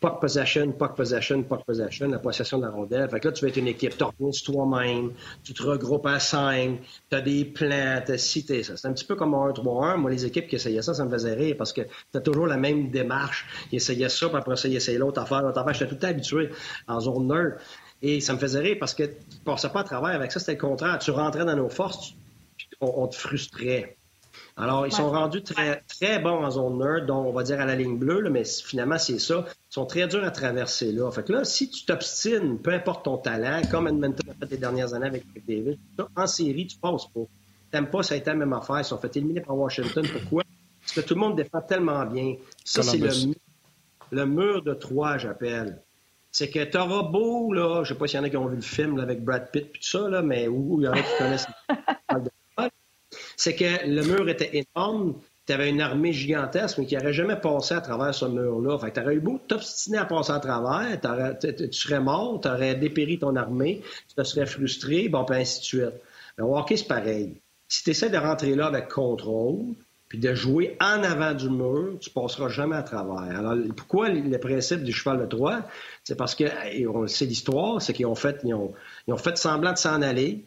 puck possession, puck possession, puck possession, la possession de la rondelle. Fait que là, tu vas être une équipe, tu toi-même, tu te regroupes à 5, tu as des plans, tu as cité ça. C'est un petit peu comme un 1-3-1. Moi, les équipes qui essayaient ça, ça me faisait rire parce que tu as toujours la même démarche. Ils essayaient ça, puis après ça, ils essayaient l'autre affaire, l'autre affaire. J'étais tout habitué en zone nerd. Et ça me faisait rire parce que tu passais pas à travers avec ça, c'était le contraire. Tu rentrais dans nos forces, on te frustrait. Alors, ils sont rendus très, très bons en zone nerd, donc on va dire à la ligne bleue, mais finalement, c'est ça. Ils sont très durs à traverser là. Fait que là, si tu t'obstines, peu importe ton talent, comme Edmonton a fait les dernières années avec David, en série, tu passes pas. T'aimes pas, ça a été la même affaire. Ils sont fait éliminer par Washington. Pourquoi? Parce que tout le monde défend tellement bien. Ça, c'est le, le mur de trois, j'appelle c'est que t'auras beau, là, je sais pas s'il y en a qui ont vu le film avec Brad Pitt et tout ça, là, mais où il y en a qui connaissent c'est que le mur était énorme. Tu avais une armée gigantesque, mais qui n'aurait jamais passé à travers ce mur-là. Fait que tu aurais eu beau t'obstiner à passer à travers, tu serais mort, tu aurais dépéri ton armée, tu te serais frustré, bon, puis ainsi de suite. Mais au hockey, c'est pareil. Si tu essaies de rentrer là avec contrôle, puis de jouer en avant du mur, tu passeras jamais à travers. Alors, pourquoi le principe du cheval de Troie? C'est parce que, on sait l'histoire, c'est qu'ils ont fait, ils ont, ils ont fait semblant de s'en aller,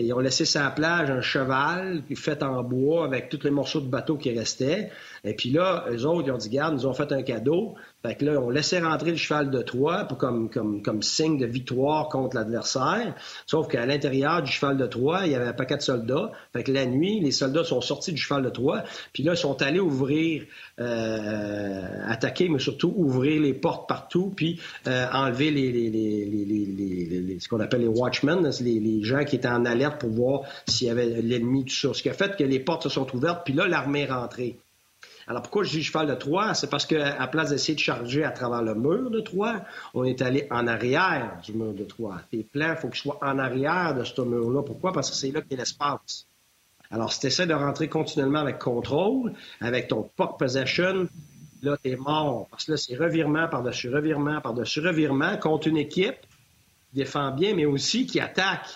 ils ont laissé sur la plage un cheval fait en bois avec tous les morceaux de bateau qui restaient. Et puis là, eux autres, ils ont dit, garde, nous ont fait un cadeau. Fait que là, on laissait rentrer le cheval de Troie pour comme, comme, comme signe de victoire contre l'adversaire. Sauf qu'à l'intérieur du cheval de Troie, il y avait un paquet de soldats. Fait que la nuit, les soldats sont sortis du cheval de Troie. Puis là, ils sont allés ouvrir, euh, attaquer, mais surtout ouvrir les portes partout, puis euh, enlever les, ce qu'on appelle les watchmen, les, gens qui étaient en alerte pour voir s'il y avait l'ennemi, tout ça. Ce qui a fait que les portes se sont ouvertes, puis là, l'armée est rentrée. Alors pourquoi je dis cheval de Troie? C'est parce qu'à place d'essayer de charger à travers le mur de Troie, on est allé en arrière du mur de Troie. Tes plans, il faut qu'ils soient en arrière de ce mur-là. Pourquoi? Parce que c'est là a l'espace. Alors, si tu essaies de rentrer continuellement avec contrôle, avec ton puck possession, là, tu es mort. Parce que là, c'est revirement par-dessus revirement par-dessus revirement contre une équipe qui défend bien, mais aussi qui attaque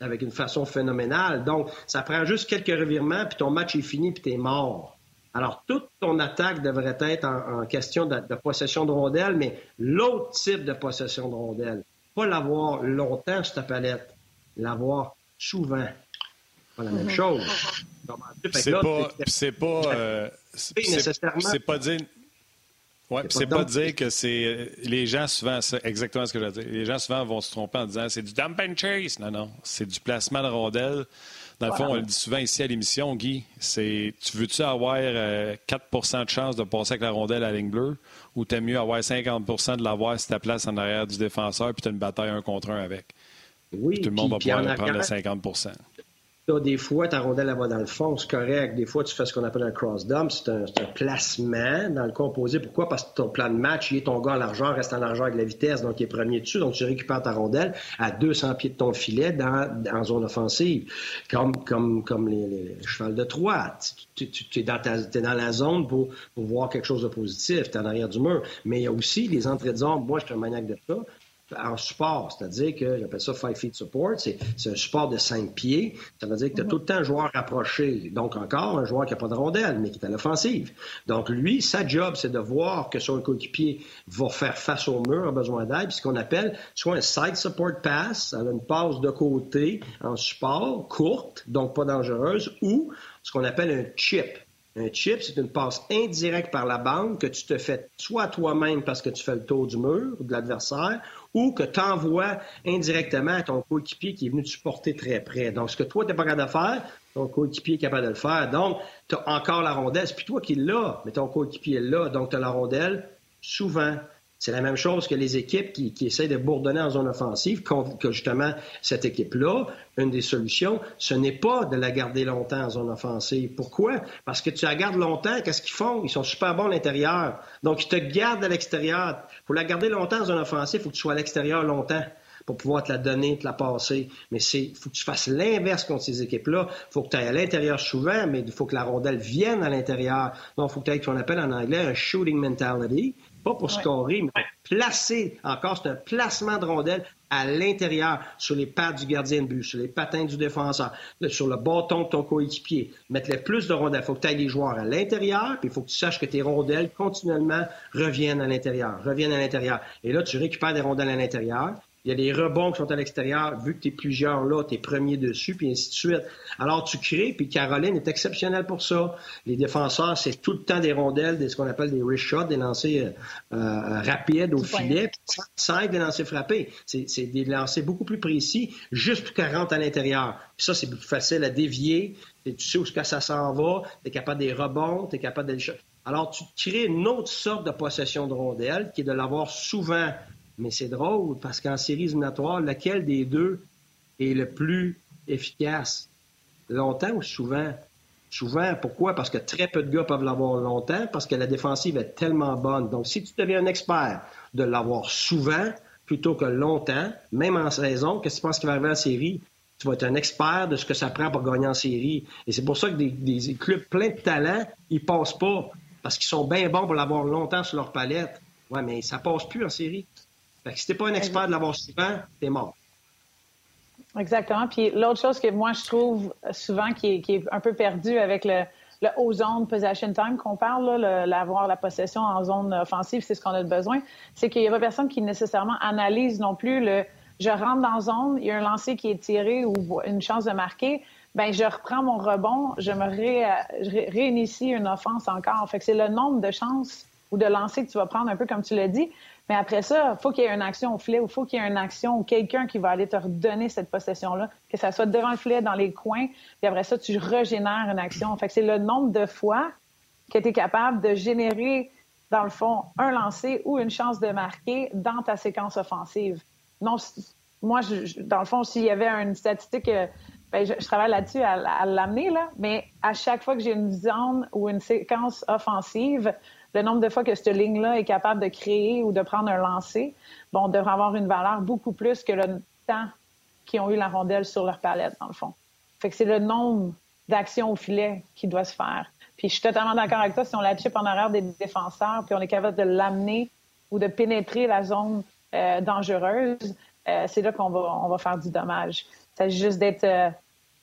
avec une façon phénoménale. Donc, ça prend juste quelques revirements, puis ton match est fini, puis tu es mort. Alors, toute ton attaque devrait être en, question de, possession de rondelles, mais l'autre type de possession de rondelles. Pas l'avoir longtemps sur ta palette, l'avoir souvent. Pas la même mhm. chose. C'est pas, c'est pas, euh, c'est pas dire. Oui, c'est pas, dire que c'est. Euh, les gens souvent, c'est exactement ce que je dire. Les gens souvent vont se tromper en disant c'est du dump and chase. Non, non. C'est du placement de rondelles. Dans le fond, on le dit souvent ici à l'émission, Guy, c'est tu veux-tu avoir 4% euh, de chance de passer avec la rondelle à la ligne bleue ou t'aimes mieux avoir 50% de l'avoir si ta place en arrière du défenseur puis tu as une bataille un contre un avec? Oui, Tout le monde va pouvoir prendre le 50 des fois, ta rondelle, elle va dans le fond, c'est correct. Des fois, tu fais ce qu'on appelle un cross dump, c'est un, placement dans le composé. Pourquoi? Parce que ton plan de match, il est ton gars en largeur, reste en largeur avec la vitesse, donc il est premier dessus. Donc, tu récupères ta rondelle à 200 pieds de ton filet dans, dans zone offensive, comme, comme, comme les, les, chevals de Troie. Tu, tu, es, dans es dans la zone pour, pour voir quelque chose de positif, tu es en arrière du mur. Mais il y a aussi les entrées de zone. Moi, je suis un maniaque de ça en support, c'est-à-dire que j'appelle ça five feet support, c'est un support de cinq pieds. Ça veut dire que tu as mhm. tout le temps un joueur rapproché. Donc encore un joueur qui n'a pas de rondelle, mais qui est à l'offensive. Donc lui, sa job, c'est de voir que son coéquipier va faire face au mur, a besoin d'aide, ce qu'on appelle soit un side support pass, une passe de côté en support, courte, donc pas dangereuse, ou ce qu'on appelle un chip. Un chip, c'est une passe indirecte par la bande que tu te fais soit toi-même parce que tu fais le tour du mur ou de l'adversaire, que tu envoies indirectement à ton coéquipier qui est venu te supporter très près. Donc, ce que toi, tu n'es pas capable de faire, ton coéquipier est capable de le faire. Donc, tu as encore la rondelle. C'est toi qui l'as, mais ton coéquipier là. Donc, tu as la rondelle souvent. C'est la même chose que les équipes qui, qui essaient de bourdonner en zone offensive, que justement cette équipe-là, une des solutions, ce n'est pas de la garder longtemps en zone offensive. Pourquoi? Parce que tu la gardes longtemps, qu'est-ce qu'ils font? Ils sont super bons à l'intérieur. Donc, ils te gardent à l'extérieur. Pour la garder longtemps en zone offensive, il faut que tu sois à l'extérieur longtemps pour pouvoir te la donner, te la passer. Mais c'est faut que tu fasses l'inverse contre ces équipes-là. Faut que tu ailles à l'intérieur souvent, mais il faut que la rondelle vienne à l'intérieur. Donc, il faut que tu aies ce qu'on appelle en anglais un shooting mentality pas pour scorer, mais placer, encore, c'est un placement de rondelle à l'intérieur, sur les pattes du gardien de but, sur les patins du défenseur, sur le bâton de ton coéquipier. Mettre le plus de rondelles. Il faut que tu ailles les joueurs à l'intérieur, puis il faut que tu saches que tes rondelles continuellement reviennent à l'intérieur, reviennent à l'intérieur. Et là, tu récupères des rondelles à l'intérieur. Il y a des rebonds qui sont à l'extérieur. Vu que tu es plusieurs là, tu es premier dessus, puis ainsi de suite. Alors, tu crées, puis Caroline est exceptionnelle pour ça. Les défenseurs, c'est tout le temps des rondelles, des, ce qu'on appelle des wrist shots, des lancers euh, euh, rapides au filet, sans être des lancers frappés. C'est des lancers beaucoup plus précis, juste pour qu'elle rentre à l'intérieur. Puis ça, c'est plus facile à dévier. tu sais où ça s'en va, tu es capable des rebonds, tu es capable d'aller... Alors, tu crées une autre sorte de possession de rondelles, qui est de l'avoir souvent mais c'est drôle parce qu'en série éliminatoire, lequel des deux est le plus efficace? Longtemps ou souvent? Souvent, pourquoi? Parce que très peu de gars peuvent l'avoir longtemps, parce que la défensive est tellement bonne. Donc, si tu deviens un expert de l'avoir souvent plutôt que longtemps, même en saison, qu'est-ce que tu penses qui va arriver en série? Tu vas être un expert de ce que ça prend pour gagner en série. Et c'est pour ça que des, clubs pleins de talent, ils passent pas. Parce qu'ils sont bien bons pour l'avoir longtemps sur leur palette. Ouais, mais ça passe plus en série. Fait que si t'es pas un expert de l'avoir souvent, t'es mort. Exactement. Puis l'autre chose que moi, je trouve souvent qui est, un peu perdu avec le, le haut zone possession time qu'on parle, l'avoir la possession en zone offensive, c'est ce qu'on a besoin, c'est qu'il y a pas personne qui nécessairement analyse non plus le je rentre dans zone, il y a un lancer qui est tiré ou une chance de marquer, ben je reprends mon rebond, je me réinitie une offense encore. Fait que c'est le nombre de chances ou de lancers que tu vas prendre, un peu comme tu l'as dit, mais après ça, il faut qu'il y ait une action au filet ou il faut qu'il y ait une action ou quelqu'un qui va aller te redonner cette possession-là, que ça soit devant le filet, dans les coins, puis après ça, tu régénères une action. Fait que c'est le nombre de fois que tu es capable de générer, dans le fond, un lancer ou une chance de marquer dans ta séquence offensive. Non, moi, dans le fond, s'il y avait une statistique, euh, ben, je, travaille là-dessus à, à l'amener, là, mais à chaque fois que j'ai une zone ou une séquence offensive, le nombre de fois que cette ligne-là est capable de créer ou de prendre un lancer, bon, devrait avoir une valeur beaucoup plus que le temps qu'ils ont eu la rondelle sur leur palette, dans le fond. Fait que c'est le nombre d'actions au filet qui doit se faire. Puis je suis totalement d'accord avec toi, si on la chip en arrière des défenseurs, puis on est capable de l'amener ou de pénétrer la zone euh, dangereuse, euh, c'est là qu'on va, on va faire du dommage. Il s'agit juste d'être euh,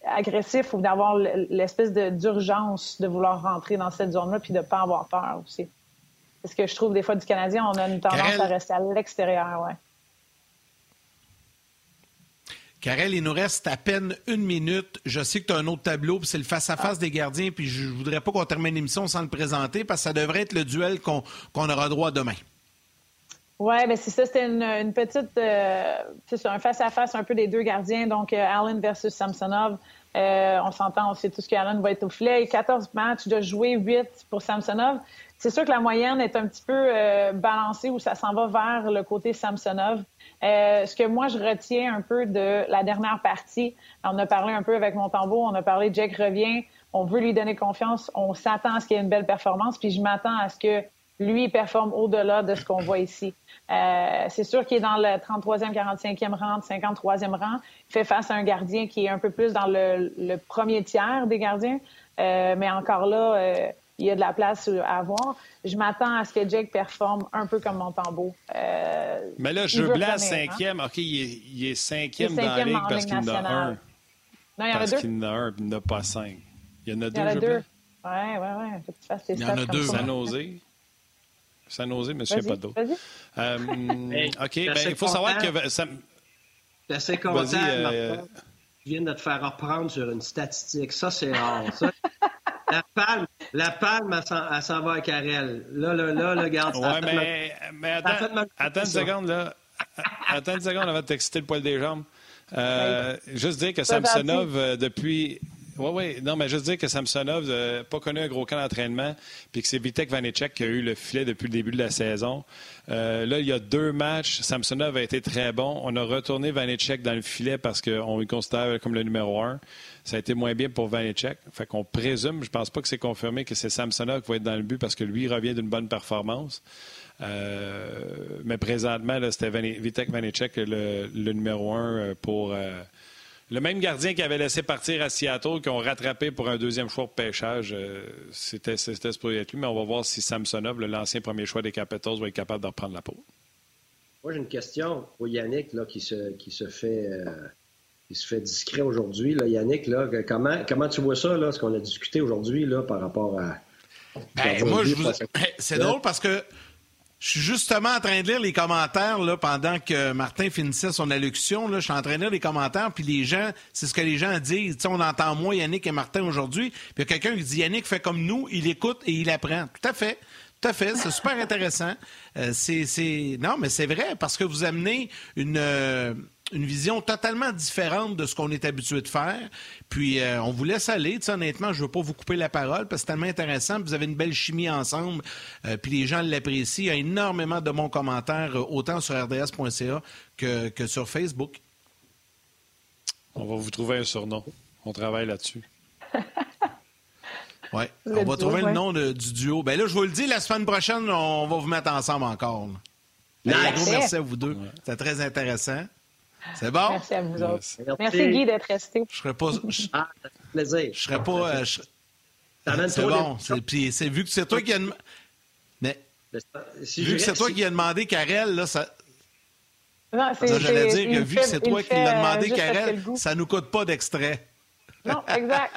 agressif ou d'avoir l'espèce d'urgence de vouloir rentrer dans cette zone-là puis de ne pas avoir peur aussi. C'est ce que je trouve des fois du Canadien, on a une tendance à rester à l'extérieur, ouais. Karel, il nous reste à peine une minute. Je sais que tu as un autre tableau, puis c'est le face-à-face des gardiens, puis je voudrais pas qu'on termine l'émission sans le présenter, parce que ça devrait être le duel qu'on aura droit demain. Oui, ben c'est ça. C'était une, petite. Euh, c'est un face-à-face un peu des deux gardiens. Donc, euh, Allen versus Samsonov. Euh, on s'entend, on sait tous qu'Allen va être au filet. 14 matchs de jouer, 8 pour Samsonov. C'est sûr que la moyenne est un petit peu balancée où ça s'en va vers le côté Samsonov. ce que moi, je retiens un peu de la dernière partie, on a parlé un peu avec mon tambour, on a parlé Jack revient, on veut lui donner confiance, on s'attend à ce qu'il y ait une belle performance, puis je m'attends à ce que lui, performe au-delà de ce qu'on voit ici. Euh, c'est sûr qu'il est dans le 33e, 45e rang, 53e rang. Il fait face à un gardien qui est un peu plus dans le, premier tiers des gardiens. Euh, mais encore là, euh, il y a de la place à avoir. Je m'attends à ce que Jake performe un peu comme Montembeau. mais là, blanc, hein. cinquième. OK, il est, cinquième dans la ligue parce qu'il en a un. Non, il y en a deux. Parce qu'il en a un il n'en a pas cinq. Il y en a deux, il y en a deux. Oui, oui, oui. Il y en a deux. Ça nausée. San Jose, pas d'autre. Euh, OK, ben, il faut savoir que... Ça... Assez content, euh... Je viens de te faire reprendre sur une statistique. Ça, c'est rare. Ça. la palme, la palme elle s'en va à Carrel. Là, là, là, là, garde ça. Ouais, mais, mais attends, attends une seconde, là. Attends une seconde avant de t'exciter le poil des jambes. Euh, juste dire que Samsonov, euh, depuis oui, oui. Non, mais je veux dire que Samsonov n'a euh, pas connu un gros camp d'entraînement, puis que c'est Vitek Vanecek qui a eu le filet depuis le début de la saison. Euh, là, il y a deux matchs. Samsonov a été très bon. On a retourné Vanecek dans le filet parce qu'on le considère comme le numéro un. Ça a été moins bien pour Vanecek. Fait qu'on présume, je pense pas que c'est confirmé que c'est Samsonov qui va être dans le but parce que lui revient d'une bonne performance. Euh, mais présentement, c'était Vitek Vanecek le, le, numéro un pour le même gardien qui avait laissé partir à Seattle, qui ont rattrapé pour un deuxième choix de pêchage, euh, c'était pour être lui, mais on va voir si Samsonov, l'ancien premier choix des Capitals, va être capable de reprendre la peau. Moi, j'ai une question pour Yannick là, qui, se, qui, se fait, euh, qui se fait discret aujourd'hui. Yannick, là, comment, comment tu vois ça, là, ce qu'on a discuté aujourd'hui par rapport à. Ben, moi, je C'est drôle parce que je suis justement en train de lire les commentaires là, pendant que Martin finissait son allocution. Là, je suis en train de lire les commentaires, puis les gens, c'est ce que les gens disent. on entend moi, Yannick et Martin aujourd'hui. Puis il y a quelqu'un qui dit Yannick fait comme nous, il écoute et il apprend. Tout à fait. Tout à fait, c'est super intéressant. Euh, c'est, Non, mais c'est vrai, parce que vous amenez une, euh, une vision totalement différente de ce qu'on est habitué de faire. Puis euh, on vous laisse aller. honnêtement, je ne veux pas vous couper la parole parce que c'est tellement intéressant. Vous avez une belle chimie ensemble. Euh, puis les gens l'apprécient. Il y a énormément de bons commentaires, euh, autant sur rds.ca que, que sur Facebook. On va vous trouver un surnom. On travaille là-dessus. oui, on va trouver le nom du duo. Ben là, je vous le dis, la semaine prochaine, on va vous mettre ensemble encore. merci à vous deux. C'était très intéressant. C'est bon? Merci à vous autres. Merci, Guy d'être resté. Je serais pas. Je, ah, plaisir. Je serais pas. Euh, c'est bon. Puis c'est vu que c'est toi qui as. Mais. vu que c'est toi qui as demandé, Karel, là, ça. Non, c'est. J'allais dire que vu que c'est toi qui l'as demandé, Karel, ça nous coûte pas d'extrait. Non, exact.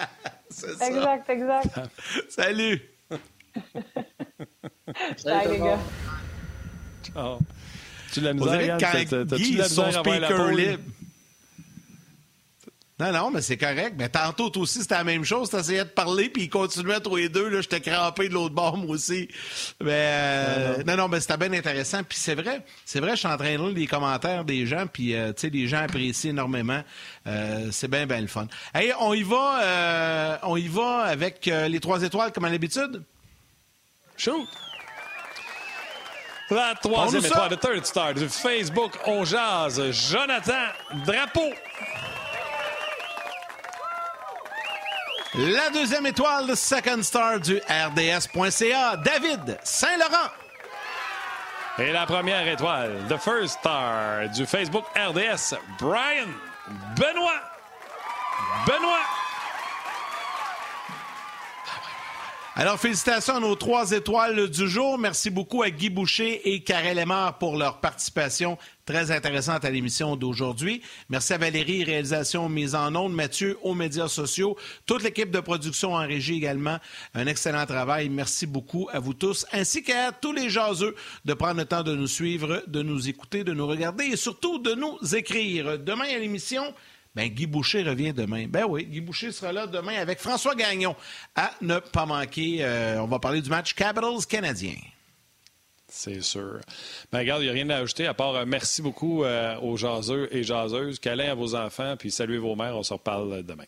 exact, exact. Salut. Salut, les gars. Ciao. Tu l'as misère, quand Guy, son speaker libre. Non, non, mais c'est correct. Mais tantôt, toi aussi, c'était la même chose. T'essayais de parler, puis il continuait tous les deux. Là, j'étais crampé de l'autre bord, moi aussi. Mais, euh, non, non, mais c'était bien intéressant. Puis c'est vrai, c'est vrai, je suis en train de lire les commentaires des gens, puis, euh, tu sais, les gens apprécient énormément. Euh, c'est bien, bien le fun. Hey, on y va, on y va avec les trois étoiles, comme à l'habitude? Shoot! La troisième étoile, de third star du Facebook On Jazz, Jonathan Drapeau. La deuxième étoile, de second star du RDS.ca, David Saint-Laurent. Et la première étoile, the first star du Facebook RDS, Brian Benoît. Benoît. Alors, félicitations à nos trois étoiles du jour. Merci beaucoup à Guy Boucher et Karel Lemar pour leur participation très intéressante à l'émission d'aujourd'hui. Merci à Valérie, réalisation mise en onde, Mathieu aux médias sociaux, toute l'équipe de production en régie également. Un excellent travail. Merci beaucoup à vous tous, ainsi qu'à tous les jaseux de prendre le temps de nous suivre, de nous écouter, de nous regarder et surtout de nous écrire. Demain à l'émission, Ben, Guy Boucher revient demain. Ben oui, Guy Boucher sera là demain avec François Gagnon. À ne pas manquer, euh, on va parler du match Capitals canadien. C'est sûr. Ben, regarde, il n'y a rien à ajouter à part euh, merci beaucoup euh, aux jaseux et jaseuses. Câlin à vos enfants, puis saluez vos mères. On se reparle demain.